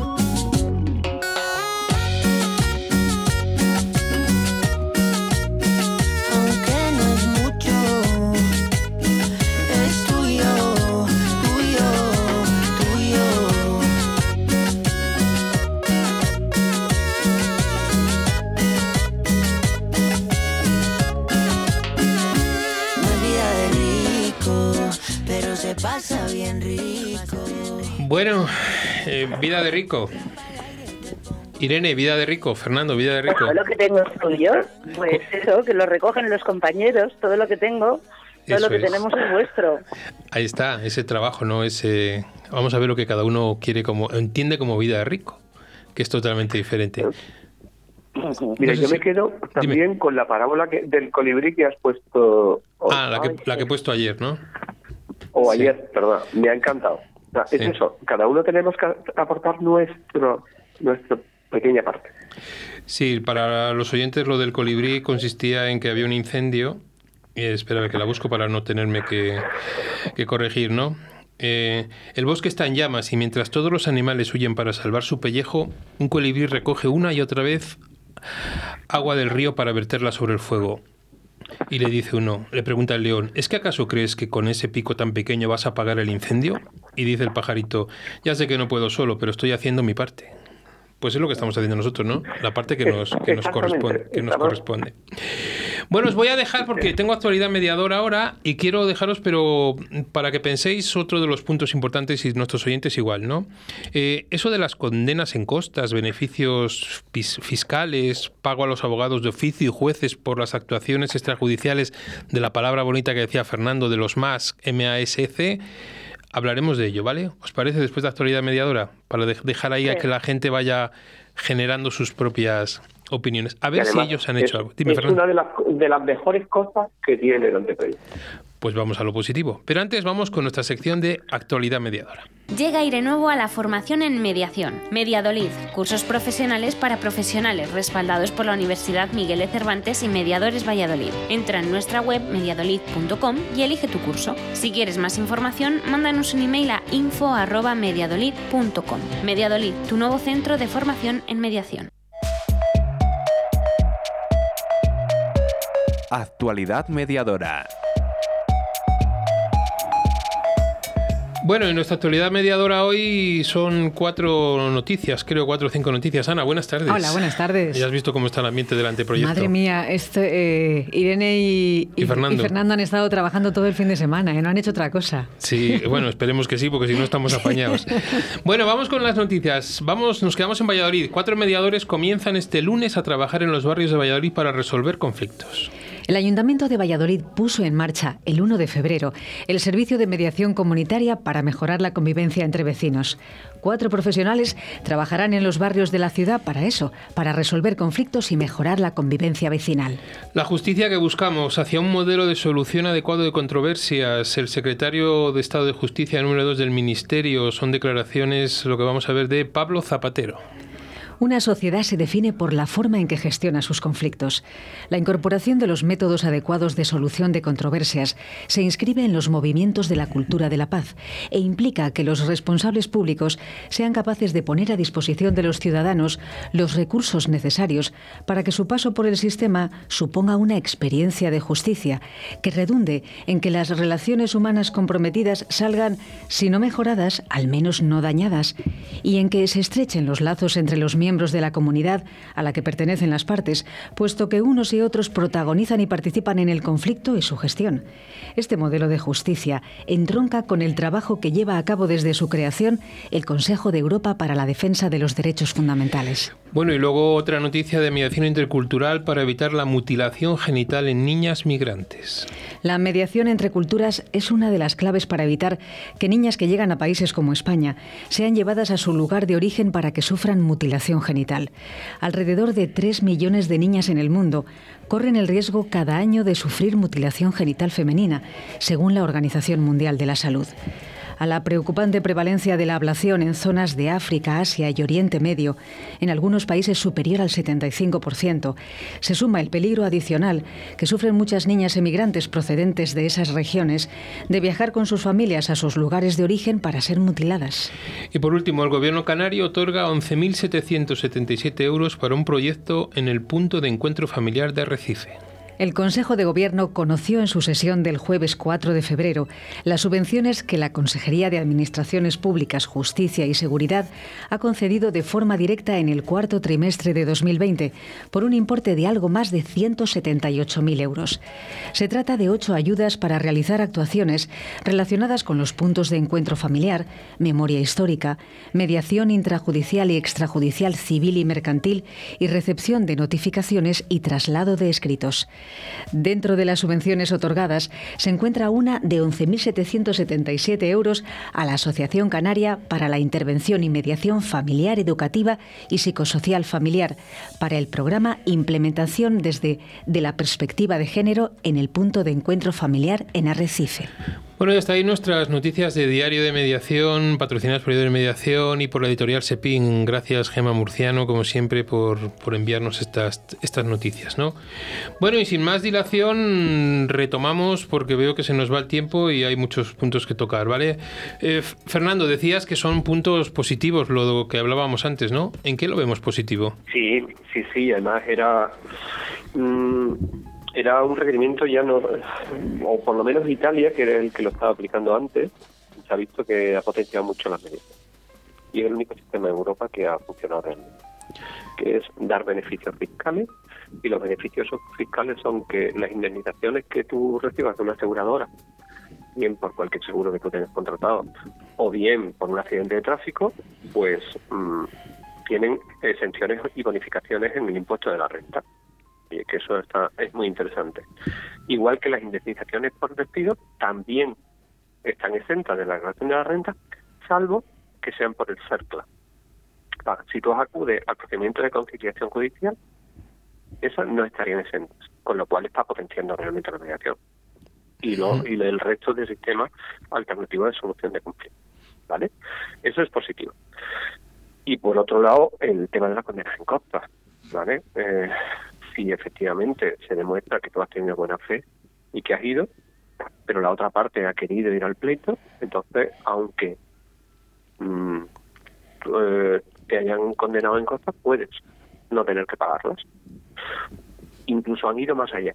Bueno, eh, vida de rico. Irene, vida de rico. Fernando, vida de rico. Todo lo que tengo es tuyo. Pues eso, que lo recogen los compañeros, todo lo que tengo, todo Eso lo que es. tenemos es vuestro. Ahí está, ese trabajo, ¿no? Ese, vamos a ver lo que cada uno quiere como, entiende como vida de rico, que es totalmente diferente. Mira, No sé yo si- me quedo también con la parábola que- del colibrí que has puesto hoy, Ah, la que, la que he puesto ayer, ¿no? o sí. ayer, perdón, me ha encantado. O sea, Es Sí. eso, cada uno tenemos que aportar nuestro nuestro pequeña parte. Sí, para los oyentes lo del colibrí consistía en que había un incendio. Eh, espera que la busco para no tenerme que, que corregir, ¿no? Eh, el bosque está en llamas y mientras todos los animales huyen para salvar su pellejo, un colibrí recoge una y otra vez agua del río para verterla sobre el fuego. Y le dice uno, le pregunta el león, ¿es que acaso crees que con ese pico tan pequeño vas a apagar el incendio? Y dice el pajarito, ya sé que no puedo solo, pero estoy haciendo mi parte. Pues es lo que estamos haciendo nosotros, ¿no? La parte que nos, que nos, corresponde, que nos corresponde. Bueno, os voy a dejar porque tengo actualidad mediadora ahora y quiero dejaros, pero para que penséis otro de los puntos importantes y nuestros oyentes igual, ¿no? Eh, eso de las condenas en costas, beneficios fiscales, pago a los abogados de oficio y jueces por las actuaciones extrajudiciales de la palabra bonita que decía Fernando de los MAS, M-A-S-C hablaremos de ello, ¿vale? ¿Os parece después de actualidad mediadora? Para dejar ahí a que la gente vaya generando sus propias opiniones. A ver si ellos han hecho algo. Dime, es una de las, de las mejores cosas que tiene el anteproyecto. Pues vamos a lo positivo. Pero antes vamos con nuestra sección de actualidad mediadora. Llega aire nuevo a la formación en mediación. Mediadolid, cursos profesionales para profesionales respaldados por la Universidad Miguel de Cervantes y Mediadores Valladolid. Entra en nuestra web mediadolid.com y elige tu curso. Si quieres más información, mándanos un email a info@mediadolid.com. Mediadolid, tu nuevo centro de formación en mediación. Actualidad mediadora. Bueno, en nuestra actualidad mediadora hoy son cuatro noticias, creo cuatro o cinco noticias. Ana, buenas tardes. Hola, buenas tardes. Ya has visto cómo está el ambiente del anteproyecto. Madre mía, eh, Irene y, Fernando. han estado trabajando todo el fin de semana, ¿eh? no han hecho otra cosa. Sí, bueno, esperemos que sí, porque si no estamos apañados. bueno, vamos con las noticias. Vamos, nos quedamos en Valladolid. Cuatro mediadores comienzan este lunes a trabajar en los barrios de Valladolid para resolver conflictos. El Ayuntamiento de Valladolid puso en marcha el 1 de febrero el servicio de mediación comunitaria para mejorar la convivencia entre vecinos. Cuatro profesionales trabajarán en los barrios de la ciudad para eso, para resolver conflictos y mejorar la convivencia vecinal. La justicia que buscamos hacia un modelo de solución adecuado de controversias. El secretario de Estado de Justicia número 2 del Ministerio son declaraciones, lo que vamos a ver, de Pablo Zapatero. Una sociedad se define por la forma en que gestiona sus conflictos. La incorporación de los métodos adecuados de solución de controversias se inscribe en los movimientos de la cultura de la paz e implica que los responsables públicos sean capaces de poner a disposición de los ciudadanos los recursos necesarios para que su paso por el sistema suponga una experiencia de justicia que redunde en que las relaciones humanas comprometidas salgan, si no mejoradas, al menos no dañadas, y en que se estrechen los lazos entre los miembros miembros de la comunidad a la que pertenecen las partes, puesto que unos y otros protagonizan y participan en el conflicto y su gestión. Este modelo de justicia entronca con el trabajo que lleva a cabo desde su creación el Consejo de Europa para la Defensa de los Derechos Fundamentales. Bueno, y luego otra noticia de mediación intercultural para evitar la mutilación genital en niñas migrantes. La mediación entre culturas es una de las claves para evitar que niñas que llegan a países como España sean llevadas a su lugar de origen para que sufran mutilación genital. Alrededor de 3 millones de niñas en el mundo corren el riesgo cada año de sufrir mutilación genital femenina, según la Organización Mundial de la Salud a la preocupante prevalencia de la ablación en zonas de África, Asia y Oriente Medio, en algunos países superior al 75%, se suma el peligro adicional que sufren muchas niñas emigrantes procedentes de esas regiones de viajar con sus familias a sus lugares de origen para ser mutiladas. Y por último, el Gobierno canario otorga 11.777 euros para un proyecto en el punto de encuentro familiar de Arrecife. El Consejo de Gobierno conoció en su sesión del jueves 4 de febrero las subvenciones que la Consejería de Administraciones Públicas, Justicia y Seguridad ha concedido de forma directa en el cuarto trimestre de 2020 por un importe de algo más de 178.000 euros. Se trata de ocho ayudas para realizar actuaciones relacionadas con los puntos de encuentro familiar, memoria histórica, mediación intrajudicial y extrajudicial civil y mercantil y recepción de notificaciones y traslado de escritos. Dentro de las subvenciones otorgadas se encuentra una de 11.777 euros a la Asociación Canaria para la Intervención y Mediación Familiar Educativa y Psicosocial Familiar para el programa Implementación desde de la perspectiva de género en el punto de encuentro familiar en Arrecife. Bueno, hasta ahí nuestras noticias de Diario de Mediación, patrocinadas por Diario de Mediación y por la editorial Sepin. Gracias, Gema Murciano, como siempre, por, por enviarnos estas, estas noticias. ¿no? Bueno, y sin más dilación, retomamos porque veo que se nos va el tiempo y hay muchos puntos que tocar, ¿vale? Eh, Fernando, decías que son puntos positivos lo que hablábamos antes, ¿no? ¿En qué lo vemos positivo? Sí, sí, sí, además era... Mm, era un requerimiento ya no, o por lo menos Italia, que era el que lo estaba aplicando antes, se ha visto que ha potenciado mucho las medidas. Y es el único sistema en Europa que ha funcionado realmente, que es dar beneficios fiscales, y los beneficios fiscales son que las indemnizaciones que tú recibas de una aseguradora, bien por cualquier seguro que tú tengas contratado, o bien por un accidente de tráfico, pues mm, tienen exenciones y bonificaciones en el impuesto de la renta que eso está, es muy interesante. Igual que las indemnizaciones por despido también están exentas de la declaración de la renta, salvo que sean por el CERCLA. Si tú acudes al procedimiento de conciliación judicial, esas no estarían exentas, con lo cual está potenciando realmente la mediación y, lo, y el resto del sistema alternativo de solución de conflicto. ¿Vale? Eso es positivo. Y por otro lado, el tema de la condena en costa. ¿Vale? Eh, si efectivamente se demuestra que tú has tenido buena fe y que has ido, pero la otra parte ha querido ir al pleito, entonces, aunque mm, eh, te hayan condenado en costas, puedes no tener que pagarlas. Incluso han ido más allá.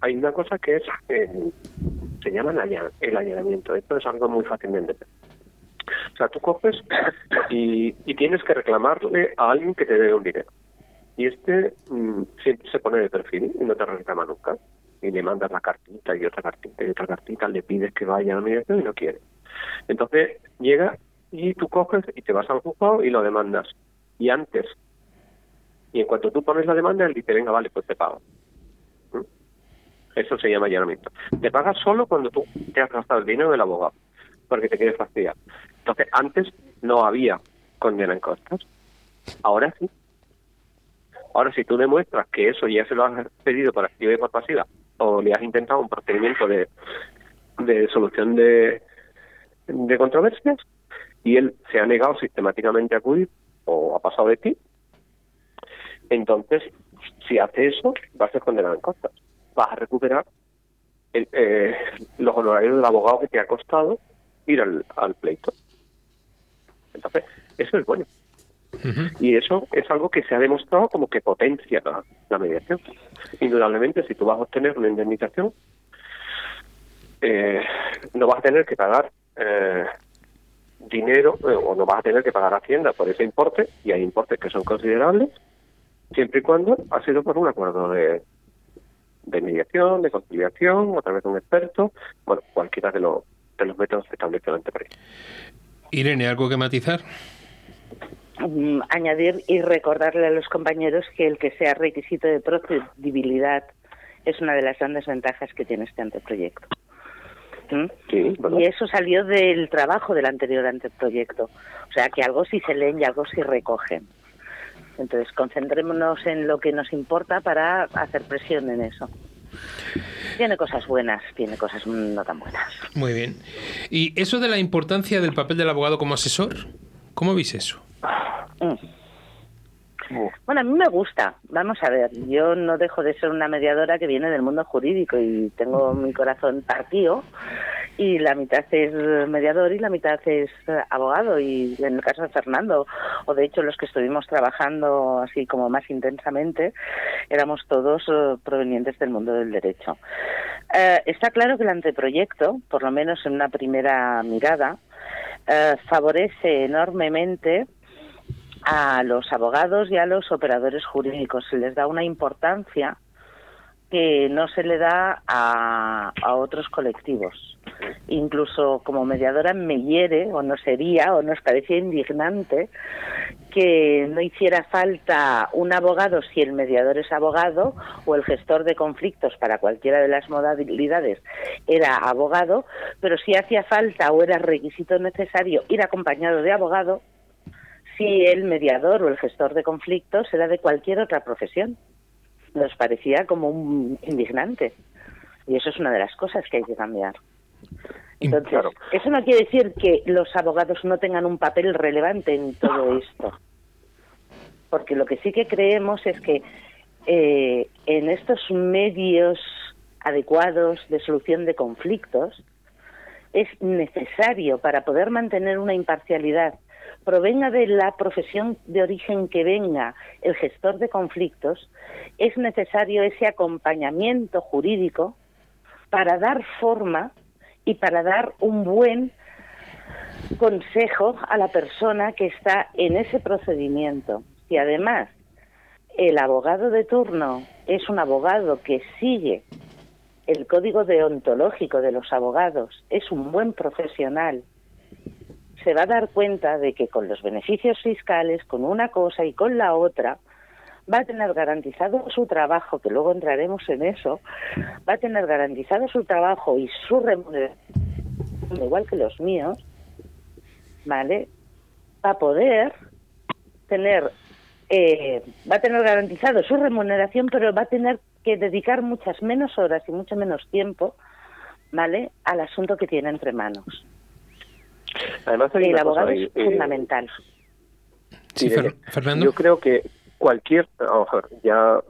Hay una cosa que es, eh, se llama el allanamiento. Esto es algo muy fácil de entender. O sea, tú coges y, y tienes que reclamarle a alguien que te dé un dinero y este mm, siempre se pone de perfil y no te reclama nunca. Y le mandas la cartita y otra cartita y otra cartita, le pides que vaya a la y no quiere. Entonces llega y tú coges y te vas al juzgado y lo demandas. Y antes, y en cuanto tú pones la demanda, él dice, venga, vale, pues te pago. ¿Mm? Eso se llama allanamiento. Te pagas solo cuando tú te has gastado el dinero del abogado, porque te quieres fastidiar. Entonces, antes no había condena en costas. Ahora sí. Ahora, si tú demuestras que eso ya se lo has pedido por activa y por pasiva, o le has intentado un procedimiento de, de solución de, de controversias, y él se ha negado sistemáticamente a acudir o ha pasado de ti, entonces, si hace eso, vas a ser condenado en costas. Vas a recuperar eh, los honorarios del abogado que te ha costado ir al, al pleito. Entonces, eso es bueno. Y eso es algo que se ha demostrado como que potencia la, mediación. Indudablemente, si tú vas a obtener una indemnización, eh, no vas a tener que pagar eh, dinero eh, o no vas a tener que pagar Hacienda por ese importe, y hay importes que son considerables, siempre y cuando ha sido por un acuerdo de, mediación, de conciliación, a través de un experto, bueno, cualquiera de los, de los métodos establecidos ante Irene, ¿algo que matizar? Mm, añadir y recordarle a los compañeros que el que sea requisito de procedibilidad es una de las grandes ventajas que tiene este anteproyecto. ¿Mm? y eso salió del trabajo del anterior anteproyecto. O sea que algo sí se leen y algo sí recogen. Entonces, concentrémonos en lo que nos importa para hacer presión en eso. Tiene cosas buenas, tiene cosas no tan buenas. Muy bien. ¿Y eso de la importancia del papel del abogado como asesor? ¿Cómo veis eso? Mm. Bueno, a mí me gusta. Vamos a ver, yo no dejo de ser una mediadora que viene del mundo jurídico y tengo mi corazón partido y la mitad es mediador y la mitad es abogado y en el caso de Fernando o de hecho los que estuvimos trabajando así como más intensamente éramos todos eh, provenientes del mundo del derecho. Eh, está claro que el anteproyecto, por lo menos en una primera mirada, eh, favorece enormemente a los abogados y a los operadores jurídicos. Se les da una importancia que no se le da a, a, otros colectivos. Incluso como mediadora me hiere, o no sería, o nos parecía indignante que no hiciera falta un abogado si el mediador es abogado o el gestor de conflictos para cualquiera de las modalidades era abogado, pero si hacía falta o era requisito necesario ir acompañado de abogado si el mediador o el gestor de conflictos era de cualquier otra profesión. Nos parecía como un indignante. Y eso es una de las cosas que hay que cambiar. Entonces, eso no quiere decir que los abogados no tengan un papel relevante en todo esto. Porque lo que sí que creemos es que eh, en estos medios adecuados de solución de conflictos es necesario para poder mantener una imparcialidad provenga de la profesión de origen que venga el gestor de conflictos, es necesario ese acompañamiento jurídico para dar forma y para dar un buen consejo a la persona que está en ese procedimiento. Si además el abogado de turno es un abogado que sigue el código deontológico de los abogados, es un buen profesional, se va a dar cuenta de que con los beneficios fiscales, con una cosa y con la otra, va a tener garantizado su trabajo, que luego entraremos en eso, va a tener garantizado su trabajo y su remuneración, igual que los míos, ¿vale? Va a poder tener, eh, va a tener garantizado su remuneración, pero va a tener que dedicar muchas menos horas y mucho menos tiempo, ¿vale? Al asunto que tiene entre manos. Además, el abogado es eh, fundamental. Sí, Fernando. Yo creo que cualquier, ya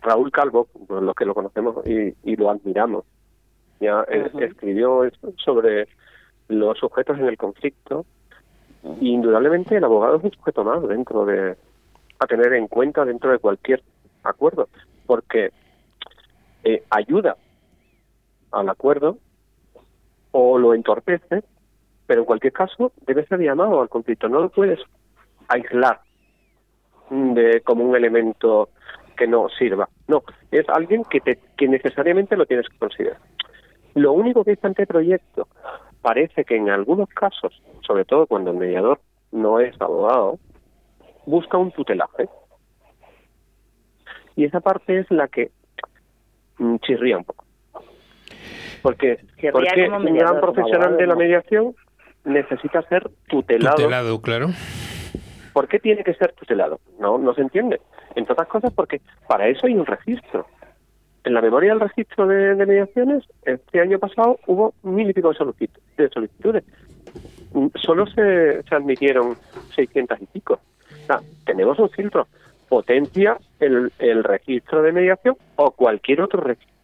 Raúl Calvo, los que lo conocemos y, lo admiramos, ya escribió sobre los sujetos en el conflicto. Y indudablemente el abogado es un sujeto más dentro de, a tener en cuenta dentro de cualquier acuerdo, porque eh, ayuda al acuerdo o lo entorpece pero en cualquier caso debe ser llamado al conflicto, no lo puedes aislar de como un elemento que no sirva. No, es alguien que, te, que necesariamente lo tienes que considerar. Lo único que este proyecto parece que en algunos casos, sobre todo cuando el mediador no es abogado, busca un tutelaje. Y esa parte es la que mm, chirría un poco. Porque, porque un gran profesional de la mediación necesita ser tutelado. Tutelado, claro. ¿Por qué tiene que ser tutelado? No, no se entiende. Entre otras cosas porque para eso hay un registro. En la memoria del registro de, mediaciones, este año pasado hubo mil y pico de solicitudes. Solo se, se admitieron 600 y pico. O sea, tenemos un filtro. Potencia el, el registro de mediación o cualquier otro registro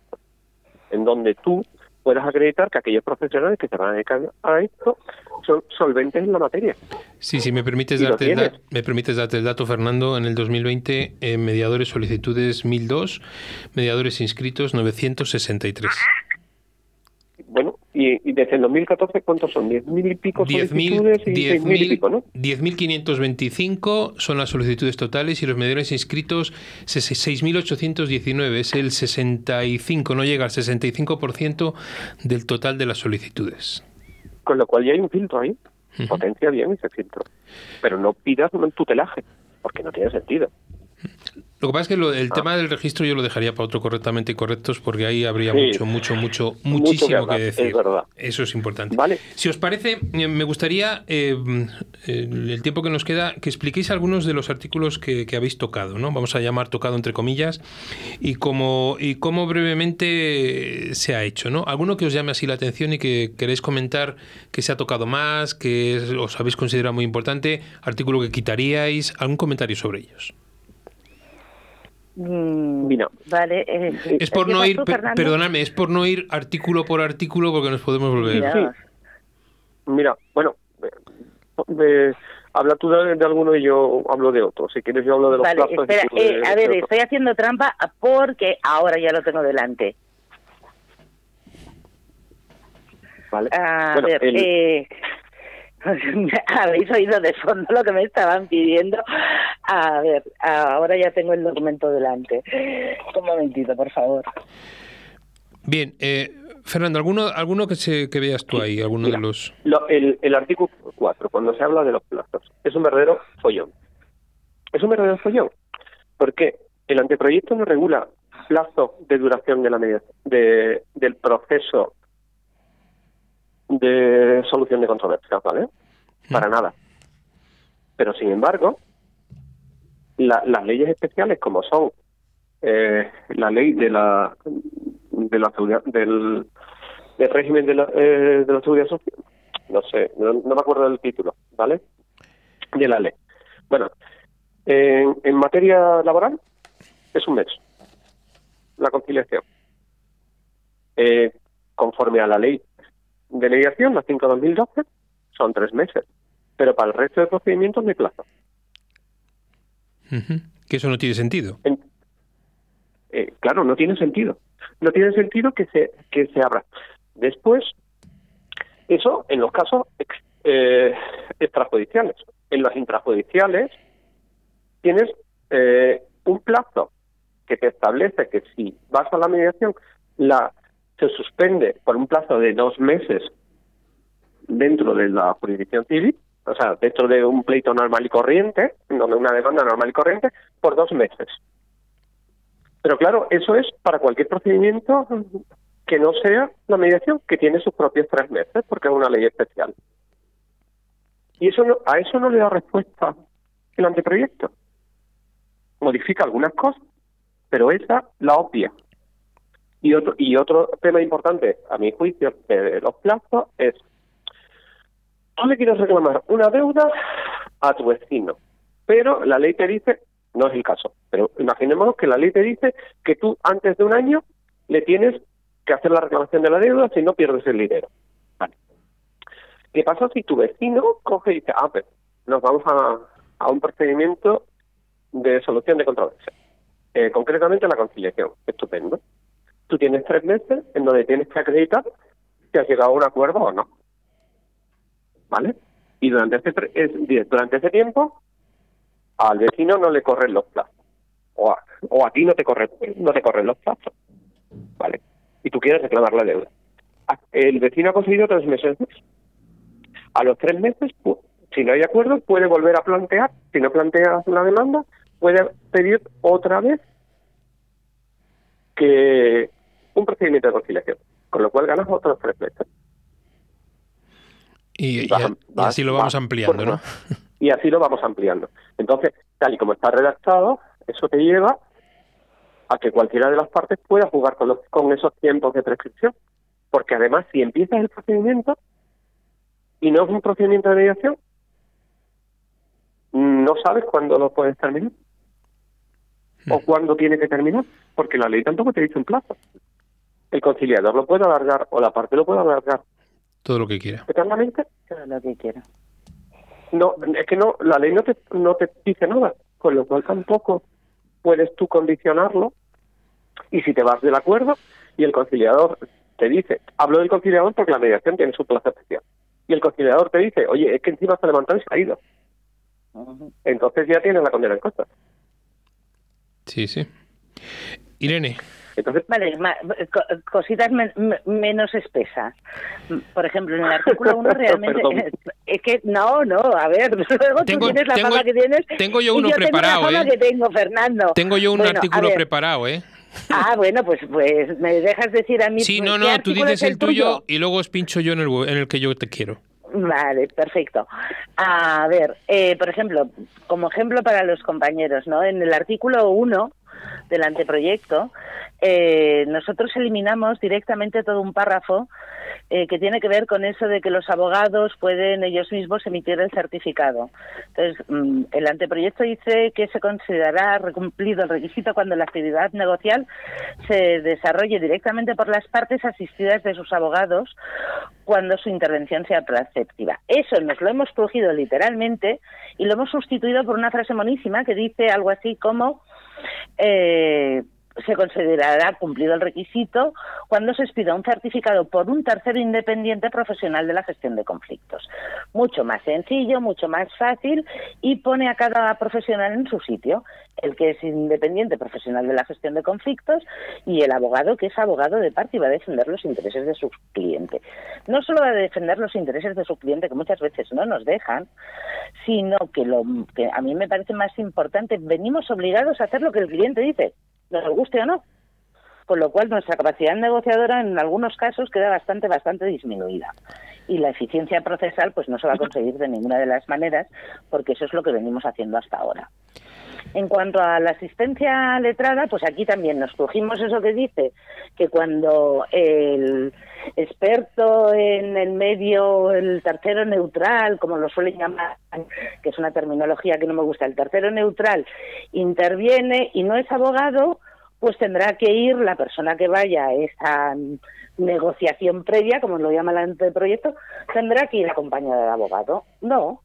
en donde tú puedas acreditar que aquellos profesionales que se van a dedicar a esto son solventes en la materia. Sí, sí, me permites, darte el, me permites darte el dato, Fernando. En el 2020, eh, mediadores solicitudes 1002, mediadores inscritos 963. Bueno, y, desde el 2014, ¿cuántos son? ¿10.000 y pico solicitudes y 6.000 y pico, no? 10.525 son las solicitudes totales y los mediadores inscritos 6.819. Es el 65, no llega al 65% del total de las solicitudes. Con lo cual ya hay un filtro ahí. Potencia bien ese filtro. Pero no pidas un tutelaje, porque no tiene sentido. Lo que pasa es que el ah. tema del registro yo lo dejaría para otro correctamente incorrectos porque ahí habría mucho, mucho, mucho, muchísimo que, decir. Eso es importante. Vale. Si os parece, eh, me gustaría, eh, el tiempo que nos queda, que expliquéis algunos de los artículos que, habéis tocado, ¿no? Vamos a llamar tocado entre comillas, y cómo, y cómo brevemente se ha hecho, ¿no? Alguno que os llame así la atención y que queréis comentar que se ha tocado más, que os habéis considerado muy importante, artículo que quitaríais, algún comentario sobre ellos. Mm, vale. Eh, es por no ir, perdóname, es por no ir artículo por artículo porque nos podemos volver. Mira, bueno, habla tú de, alguno y yo hablo de otro. Si quieres, yo hablo de los vale, Espera, eh, a ver, estoy haciendo trampa porque ahora ya lo tengo delante. Vale. A ver, eh, Habéis oído de fondo lo que me estaban pidiendo. A ver, ahora ya tengo el documento delante. Un momentito, por favor. Bien, eh, Fernando, ¿alguno, alguno que, se, que veas tú ahí? ¿Alguno de los...? el, el artículo 4, cuando se habla de los plazos, es un verdadero follón. Es un verdadero follón. Porque el anteproyecto no regula plazo de duración de la media, de, del proceso de solución de controversias, ¿vale? Para nada. Pero sin embargo, las leyes especiales como son eh, la ley de la de la del del régimen de, la, eh, de la seguridad social. No sé, no, no me acuerdo del título, ¿vale? De la ley. Bueno, en, en materia laboral es un mes la conciliación. Eh, conforme a la ley de mediación, la 5-2012, son tres meses. Pero para el resto de procedimientos no hay plazo. Que eso no tiene sentido. En- eh, claro, no tiene sentido. No tiene sentido que se, que se abra. Después, eso en los casos ex- eh, extrajudiciales. En los intrajudiciales tienes eh, un plazo que te establece que si vas a la mediación, la se suspende por un plazo de dos meses dentro de la jurisdicción civil, o sea, dentro de un pleito normal y corriente, donde una demanda normal y corriente, por dos meses. Pero claro, eso es para cualquier procedimiento que no sea la mediación, que tiene sus propios tres meses, porque es una ley especial. Y eso no- a eso no le da respuesta el anteproyecto. Modifica algunas cosas, pero esa la obvia. Y otro, y otro tema importante, a mi juicio, de los plazos es, tú le quieres reclamar una deuda a tu vecino, pero la ley te dice, no es el caso, pero imaginémonos que la ley te dice que tú antes de un año le tienes que hacer la reclamación de la deuda, si no pierdes el dinero. Vale. ¿Qué pasa si tu vecino coge y dice, ah, pues nos vamos a, a un procedimiento de solución de controversia? Eh, concretamente la conciliación. Estupendo. Tú tienes tres meses en donde tienes que acreditar si has llegado a un acuerdo o no. ¿Vale? Y durante ese, es- durante ese tiempo al vecino no le corren los plazos. O a, o a ti no te, corre, no te corren los plazos. ¿Vale? Y tú quieres reclamar la deuda. Ah, El vecino ha conseguido tres meses. A los tres meses, pu- si no hay acuerdo, puede volver a plantear. Si no planteas una demanda, puede pedir otra vez que un procedimiento de conciliación. Con lo cual ganas otros tres meses. Y, y Vas- a- y vas- así lo vamos vas- ampliando, ¿no? Y así lo vamos ampliando. Entonces, tal y como está redactado, eso te lleva a que cualquiera de las partes pueda jugar con, los, con esos tiempos de prescripción. Porque además, si empiezas el procedimiento y no es un procedimiento de mediación, no sabes cuándo lo puedes terminar o cuándo tiene que terminar, porque la ley tampoco te dice un plazo. El conciliador lo puede alargar o la parte lo puede alargar Todo lo que quiera. eternamente Todo lo que quiera. no, es que no, la ley no te, no te dice nada, con lo cual tampoco puedes tú condicionarlo. Y si te vas del acuerdo y el conciliador te dice, hablo del conciliador porque la mediación tiene su plazo especial, y el conciliador te dice, oye, es que encima se ha levantado y se ha ido, entonces ya tienes la condena en costa. Sí, sí. Irene, Entonces, Vale, ma- co- cositas men- me- menos espesas. Por ejemplo, en el artículo 1 realmente... Es que no, no, a ver, luego Tengo- tú tienes la tengo- fama que tienes tengo yo y uno yo preparado, tengo la fama ¿eh? que tengo, Fernando. tengo yo un Bueno, artículo preparado, ¿eh? Ah, bueno, pues pues me dejas decir a mí... Sí, no, ¿qué no, tú dices es el tuyo y luyo os pincho yo en el, en el que yo te quiero. Vale, perfecto. A ver, eh, por ejemplo, como ejemplo para los compañeros, ¿no? En el artículo 1 del anteproyecto, eh, nosotros eliminamos directamente todo un párrafo eh, que tiene que ver con eso de que los abogados pueden ellos mismos emitir el certificado. Entonces, mm, el anteproyecto dice que se considerará cumplido el requisito cuando la actividad negocial se desarrolle directamente por las partes asistidas de sus abogados cuando su intervención sea preceptiva. Eso nos lo hemos cogido literalmente y lo hemos sustituido por una frase monísima que dice algo así como eh, se considerará cumplido el requisito cuando se expida un certificado por un tercero independiente profesional de la gestión de conflictos. Mucho más sencillo, mucho más fácil y pone a cada profesional en su sitio. El que es independiente profesional de la gestión de conflictos y el abogado que es abogado de parte y va a defender los intereses de su cliente. No solo va a defender los intereses de su cliente, que muchas veces no nos dejan, sino que lo que a mí me parece más importante, venimos obligados a hacer lo que el cliente dice nos guste o no. Con lo cual nuestra capacidad negociadora en algunos casos queda bastante, bastante disminuida. Y la eficiencia procesal pues no se va a conseguir de ninguna de las maneras porque eso es lo que venimos haciendo hasta ahora. En cuanto a la asistencia letrada, pues aquí también nos cogimos eso que dice, que cuando el experto en el medio, el tercero neutral, como lo suelen llamar, que es una terminología que no me gusta, el tercero neutral interviene y no es abogado, pues tendrá que ir la persona que vaya a esa negociación previa, como lo llama el anteproyecto, tendrá que ir acompañada de abogado. No,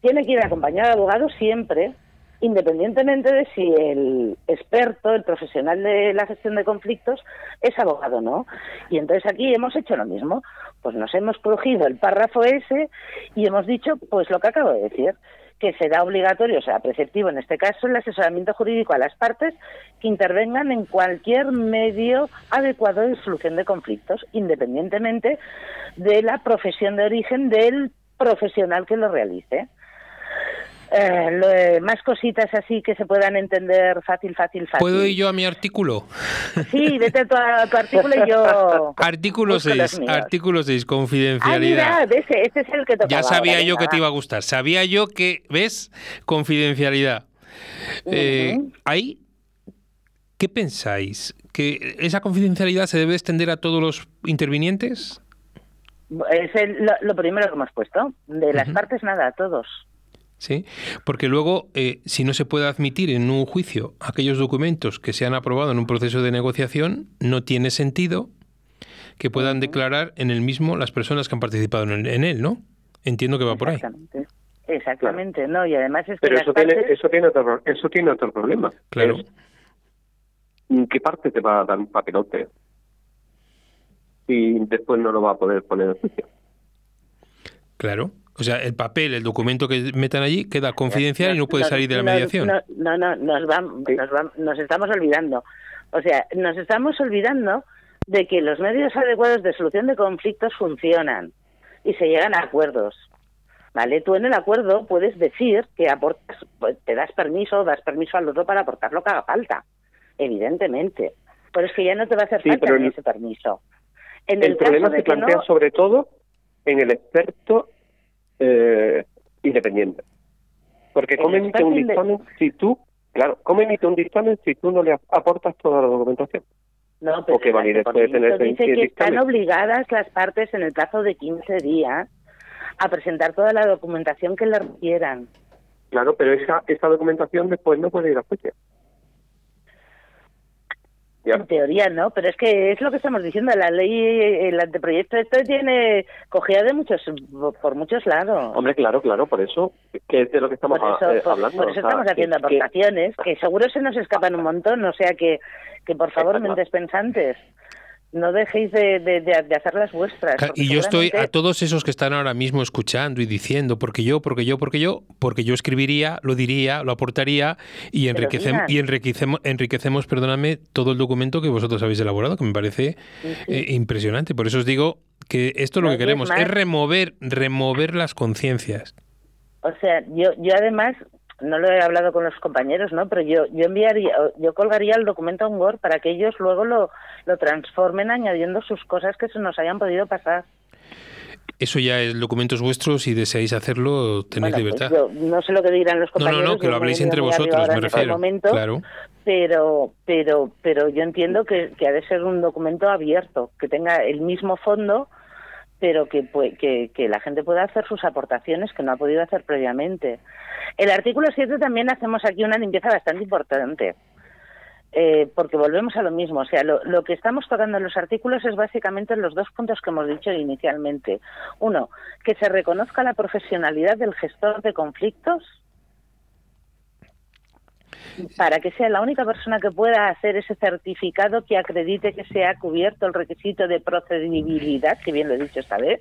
tiene que ir acompañada de abogado siempre independientemente de si el experto, el profesional de la gestión de conflictos, es abogado o no. Y entonces aquí hemos hecho lo mismo. Pues nos hemos cogido el párrafo ese y hemos dicho, pues lo que acabo de decir, que será obligatorio, o sea, preceptivo en este caso, el asesoramiento jurídico a las partes que intervengan en cualquier medio adecuado de solución de conflictos, independientemente de la profesión de origen del profesional que lo realice. Eh, más cositas así que se puedan entender fácil, fácil, fácil. ¿Puedo ir yo a mi artículo? Sí, vete a tu, artículo y yo... Artículo 6, artículo 6, confidencialidad. Ah, mira, ese, es el que tocaba. Ya sabía yo que te iba a gustar. Sabía yo que, ¿ves? Confidencialidad. Eh, ahí, ¿qué pensáis? ¿Que esa confidencialidad se debe extender a todos los intervinientes? Es lo, primero que hemos puesto. De las partes, nada, a todos. ¿Sí? Porque luego, eh, si no se puede admitir en un juicio aquellos documentos que se han aprobado en un proceso de negociación, no tiene sentido que puedan declarar en el mismo las personas que han participado en, él, ¿no? Entiendo que va por ahí. Exactamente, no, y además es Pero eso, tiene, eso, tiene otro, eso tiene otro problema. Claro. ¿Qué parte te va a dar un papelote? Y después no lo va a poder poner en juicio. Claro. O sea, el papel, el documento que metan allí queda confidencial y no puede salir de la mediación. No, no, nos, vamos, nos, estamos olvidando. O sea, nos estamos olvidando de que los medios adecuados de solución de conflictos funcionan y se llegan a acuerdos. ¿Vale? Tú en el acuerdo puedes decir que aportas, pues, te das permiso, das permiso al otro para aportar lo que haga falta, evidentemente. Pero es que ya no te va a hacer falta ese permiso. En el, problema se plantea sobre todo en el experto eh, independiente. Porque ¿cómo emite un dictamen si tú, claro, ¿cómo emite un dictamen si tú no le aportas toda la documentación? No, pero qué validez puede tener dice que están obligadas las partes en el plazo de 15 días a presentar toda la documentación que le requieran. Claro, pero esa, esa documentación después no puede ir a juicio. En teoría no, pero es que es lo que estamos diciendo, la ley, el anteproyecto esto tiene cogida de muchos, por muchos lados. Hombre, claro, claro, por eso, que es de lo que estamos eh, hablando. Por eso estamos haciendo aportaciones, que, seguro se nos escapan un montón, o sea que, que por favor, mentes pensantes no dejéis de, de, hacer las vuestras. Y yo estoy a todos esos que están ahora mismo escuchando y diciendo, porque yo, porque yo, porque yo, porque yo escribiría, lo diría, lo aportaría y, enriquecemos, y enriquecemos, enriquecemos, perdóname, todo el documento que vosotros habéis elaborado, que me parece eh, impresionante. Por eso os digo que esto es lo que queremos, es remover, remover las conciencias. O sea, yo, yo además no lo he hablado con los compañeros, ¿no? Pero yo, yo enviaría, yo colgaría el documento a un Word para que ellos luego lo, lo transformen añadiendo sus cosas que se nos hayan podido pasar. Eso ya es documentos vuestros, si deseáis hacerlo, tenéis pues libertad. no sé lo que dirán los compañeros. No, no, que lo habléis entre vosotros, me refiero. claro. Pero, pero, pero yo entiendo que, que ha de ser un documento abierto, que tenga el mismo fondo, pero que, que, que la gente pueda hacer sus aportaciones que no ha podido hacer previamente. El artículo 7 también hacemos aquí una limpieza bastante importante. Eh, porque volvemos a lo mismo. O sea, lo, lo, que estamos tocando en los artículos es básicamente los dos puntos que hemos dicho inicialmente. Uno, que se reconozca la profesionalidad del gestor de conflictos para que sea la única persona que pueda hacer ese certificado que acredite que se ha cubierto el requisito de procedibilidad, que bien lo he dicho esta vez,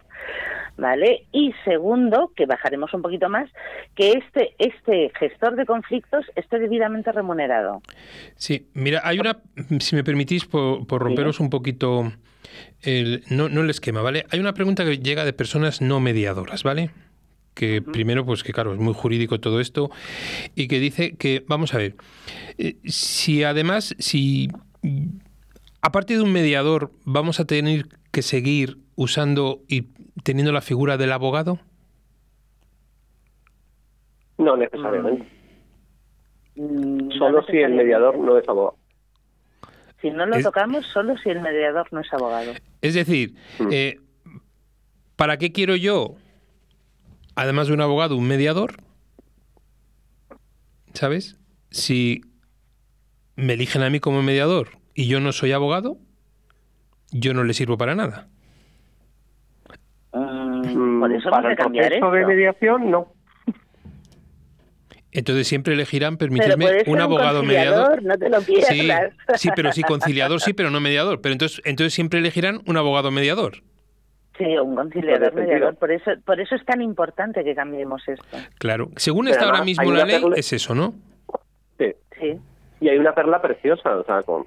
¿vale? Y segundo, que bajaremos un poquito más, que este, este gestor de conflictos esté debidamente remunerado. Sí, mira, hay una, si me permitís, por, romperos un poquito el, no, no el esquema, ¿vale? Hay una pregunta que llega de personas no mediadoras, ¿vale? Que primero, pues que claro, es muy jurídico todo esto, y que dice que, vamos a ver, eh, si además, si aparte de un mediador, vamos a tener que seguir usando y teniendo la figura del abogado? No necesariamente. Mm, Solo si el mediador no es abogado. Si no lo Es- tocamos, solo si el mediador no es abogado. Es decir, eh, ¿para qué quiero yo, además de un abogado, un mediador? ¿Sabes? Si me eligen a mí como mediador y yo no soy abogado, yo no le sirvo para nada. Mm, por eso Para el proceso de mediación, no. Entonces siempre elegirán permitirme un abogado mediador. conciliador, no te lo Sí, sí, pero sí conciliador, sí, pero no mediador. Pero entonces, entonces siempre elegirán un abogado mediador. Sí, un conciliador mediador. Por eso, por eso es tan importante que cambiemos esto. Claro. Según Pero está ahora mismo la ley, perla- es eso, ¿no? Sí. Sí. Y hay una perla preciosa, o sea, con,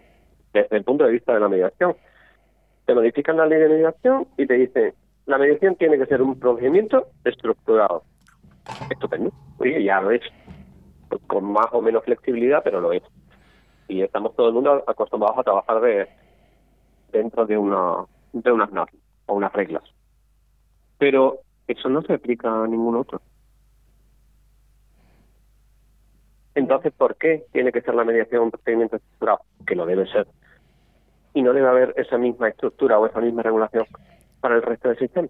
desde el punto de vista de la mediación. Te modifican la ley de mediación y te dicen, la mediación tiene que ser un procedimiento estructurado. Estupendo. Oye, ya lo es. Con más o menos flexibilidad, pero lo es. Y estamos todo el mundo acostumbrados a trabajar de, dentro de, una, de unas normas o unas reglas. Pero eso no se aplica a ningún otro. Entonces, ¿por qué tiene que ser la mediación un procedimiento estructurado? Que lo debe ser. Y no debe haber esa misma estructura o esa misma regulación para el resto del sistema.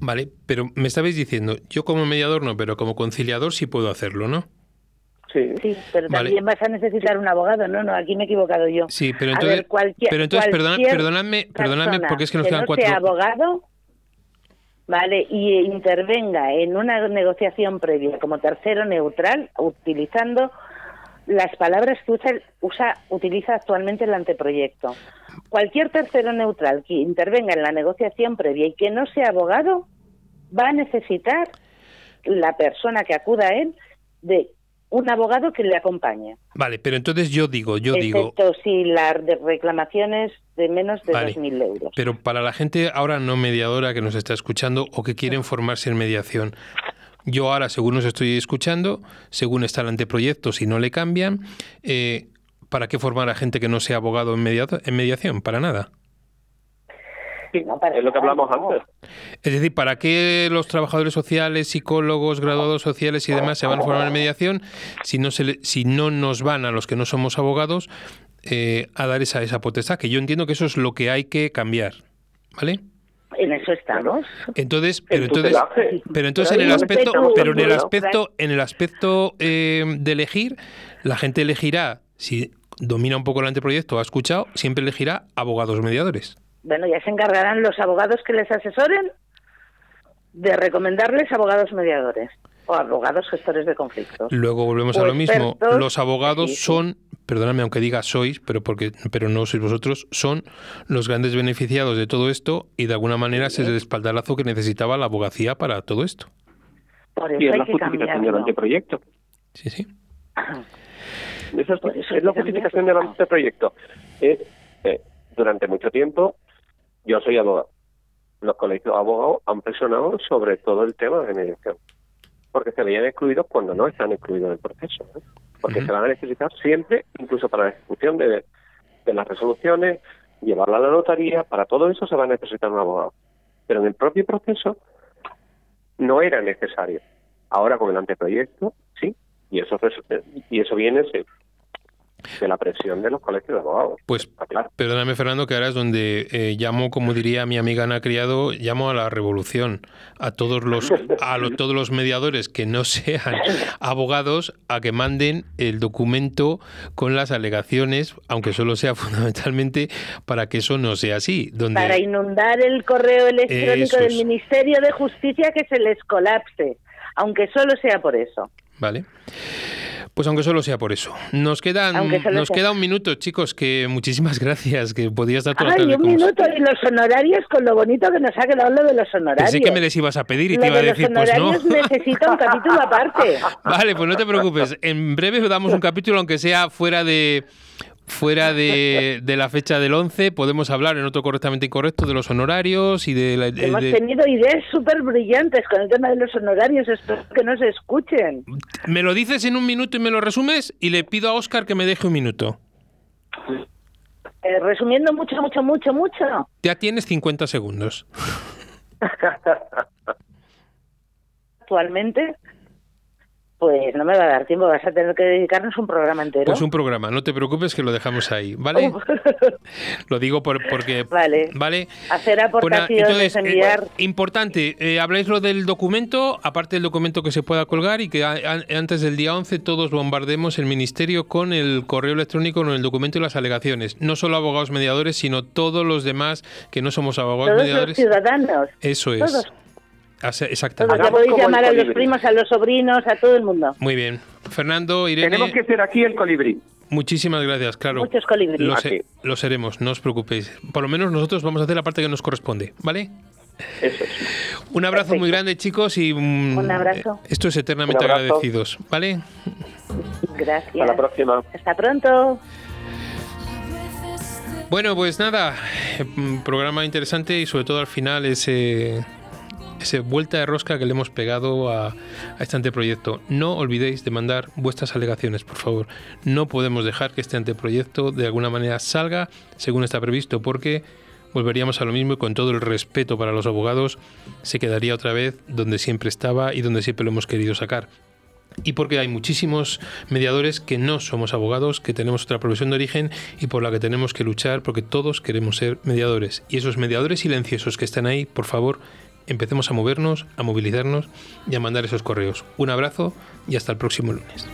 Vale, pero me estabais diciendo, yo como mediador no, pero como conciliador sí puedo hacerlo, ¿no? Sí. Sí, pero Vale. también vas a necesitar un abogado. No, no, aquí me he equivocado yo. Sí, pero entonces, ver, cualquier- pero entonces perdona- perdonadme, porque es que nos que quedan no cuatro. sea abogado, vale, y intervenga en una negociación previa como tercero neutral, utilizando las palabras que usa, usa- utiliza actualmente el anteproyecto. Cualquier tercero neutral que intervenga en la negociación previa y que no sea abogado va a necesitar la persona que acuda a él de un abogado que le acompañe. Vale, pero entonces yo digo, yo digo, excepto si la de reclamaciones de menos de Vale. 2.000 euros. pero para la gente ahora no mediadora que nos está escuchando o que quieren formarse en mediación, yo ahora, según os estoy escuchando, según está el anteproyecto, si no le cambian, eh, ¿para qué formar a gente que no sea abogado en mediación? Para nada. Sí, No, para es lo que hablamos no. antes. Es decir, ¿para qué los trabajadores sociales, psicólogos, graduados sociales y demás se van a formar en mediación si no, se le- si no nos van a los que no somos abogados eh, a dar esa, esa potestad? Que yo entiendo que eso es lo que hay que cambiar. ¿Vale? En eso estamos. Entonces, pero El entonces, pero entonces en el aspecto, pero en el aspecto, en el aspecto eh, de elegir, la gente elegirá si domina un poco el anteproyecto, ha escuchado, siempre elegirá abogados mediadores. Bueno, ya se encargarán los abogados que les asesoren de recomendarles abogados mediadores o abogados gestores de conflictos. Luego volvemos O a lo mismo. Los abogados Sí, sí. son, perdóname aunque diga sois, pero porque pero no sois vosotros, son los grandes beneficiados de todo esto y de alguna manera es el espaldarazo que necesitaba la abogacía para todo esto. Por Y eso es hay la que justificación del anteproyecto. Sí, sí. Es, eso la justificación del anteproyecto. Es, eh, durante mucho tiempo, yo soy abogado. Los colegios abogados han presionado sobre todo el tema de mediación. Porque se veían excluidos cuando no están excluidos del proceso. Porque se van a necesitar siempre, incluso para la ejecución de, de las resoluciones, llevarla a la notaría, para todo eso se va a necesitar un abogado. Pero en el propio proceso no era necesario. Ahora con el anteproyecto, sí, y eso y eso viene de la presión de los colegios de abogados. Pues claro. Perdóname, Fernando, que ahora es donde eh, llamo, como diría mi amiga Ana Criado, llamo a la revolución, a todos los, a lo- todos los mediadores que no sean abogados, a que manden el documento con las alegaciones, aunque solo sea fundamentalmente para que eso no sea así. Donde, Para inundar el correo electrónico del. Ministerio de Justicia que se les colapse, aunque solo sea por eso. ¿Vale? Pues aunque solo sea por eso. Nos quedan, nos sea. queda un minuto, chicos, que muchísimas gracias, que podías dar toda la Ay, tarde un minuto, y los honorarios, con lo bonito que nos ha quedado lo de los honorarios. Pensé que me les ibas a pedir y Lo te iba a de los decir, pues no. honorarios necesita un capítulo aparte. Vale, pues no te preocupes. En breve damos un capítulo, aunque sea fuera de fuera de, de la fecha del 11, podemos hablar en otro correctamente incorrecto de los honorarios y de... la- de- Hemos de- tenido ideas súper brillantes con el tema de los honorarios, espero que nos escuchen. Me lo dices en un minuto y me lo resumes y le pido a Oscar que me deje un minuto. Eh, resumiendo mucho, mucho, mucho, mucho. Ya tienes 50 segundos. Actualmente No me va a dar tiempo, vas a tener que dedicarnos un programa entero. Pues un programa, no te preocupes que lo dejamos ahí, ¿vale? lo digo por, porque... Vale. ¿Vale? Hacer aportaciones, entonces, eh, enviar... importante, eh, habláis lo del documento, aparte del documento que se pueda colgar y que a- a- antes del día 11 todos bombardemos el ministerio con el correo electrónico, con el documento y las alegaciones. No solo abogados mediadores, sino todos los demás que no somos abogados Todos los mediadores. ciudadanos. Eso es. Todos. Todos. Exactamente. Ya podéis llamar a los primos, a los sobrinos, a todo el mundo. Muy bien. Fernando, Irene, Tenemos que ser aquí el colibrí. muchísimas gracias, claro. Muchos colibríes. Lo, Aquí. se- lo seremos, no os preocupéis. Por lo menos nosotros vamos a hacer la parte que nos corresponde, ¿vale? Eso es. Un abrazo Perfecto. muy grande, chicos, y mm, Un abrazo. eh, esto es eternamente agradecidos, ¿vale? Gracias. Hasta la próxima. Hasta pronto. Bueno, pues nada, eh, programa interesante y sobre todo al final ese, ese vuelta de rosca que le hemos pegado a, a este anteproyecto. No olvidéis de mandar vuestras alegaciones, por favor. No podemos dejar que este anteproyecto de alguna manera salga según está previsto, porque volveríamos a lo mismo y con todo el respeto para los abogados se quedaría otra vez donde siempre estaba y donde siempre lo hemos querido sacar y porque hay muchísimos mediadores que no somos abogados, que tenemos otra profesión de origen y por la que tenemos que luchar porque todos queremos ser mediadores. Y esos mediadores silenciosos que están ahí, por favor, empecemos a movernos, a movilizarnos y a mandar esos correos. Un abrazo y hasta el próximo lunes.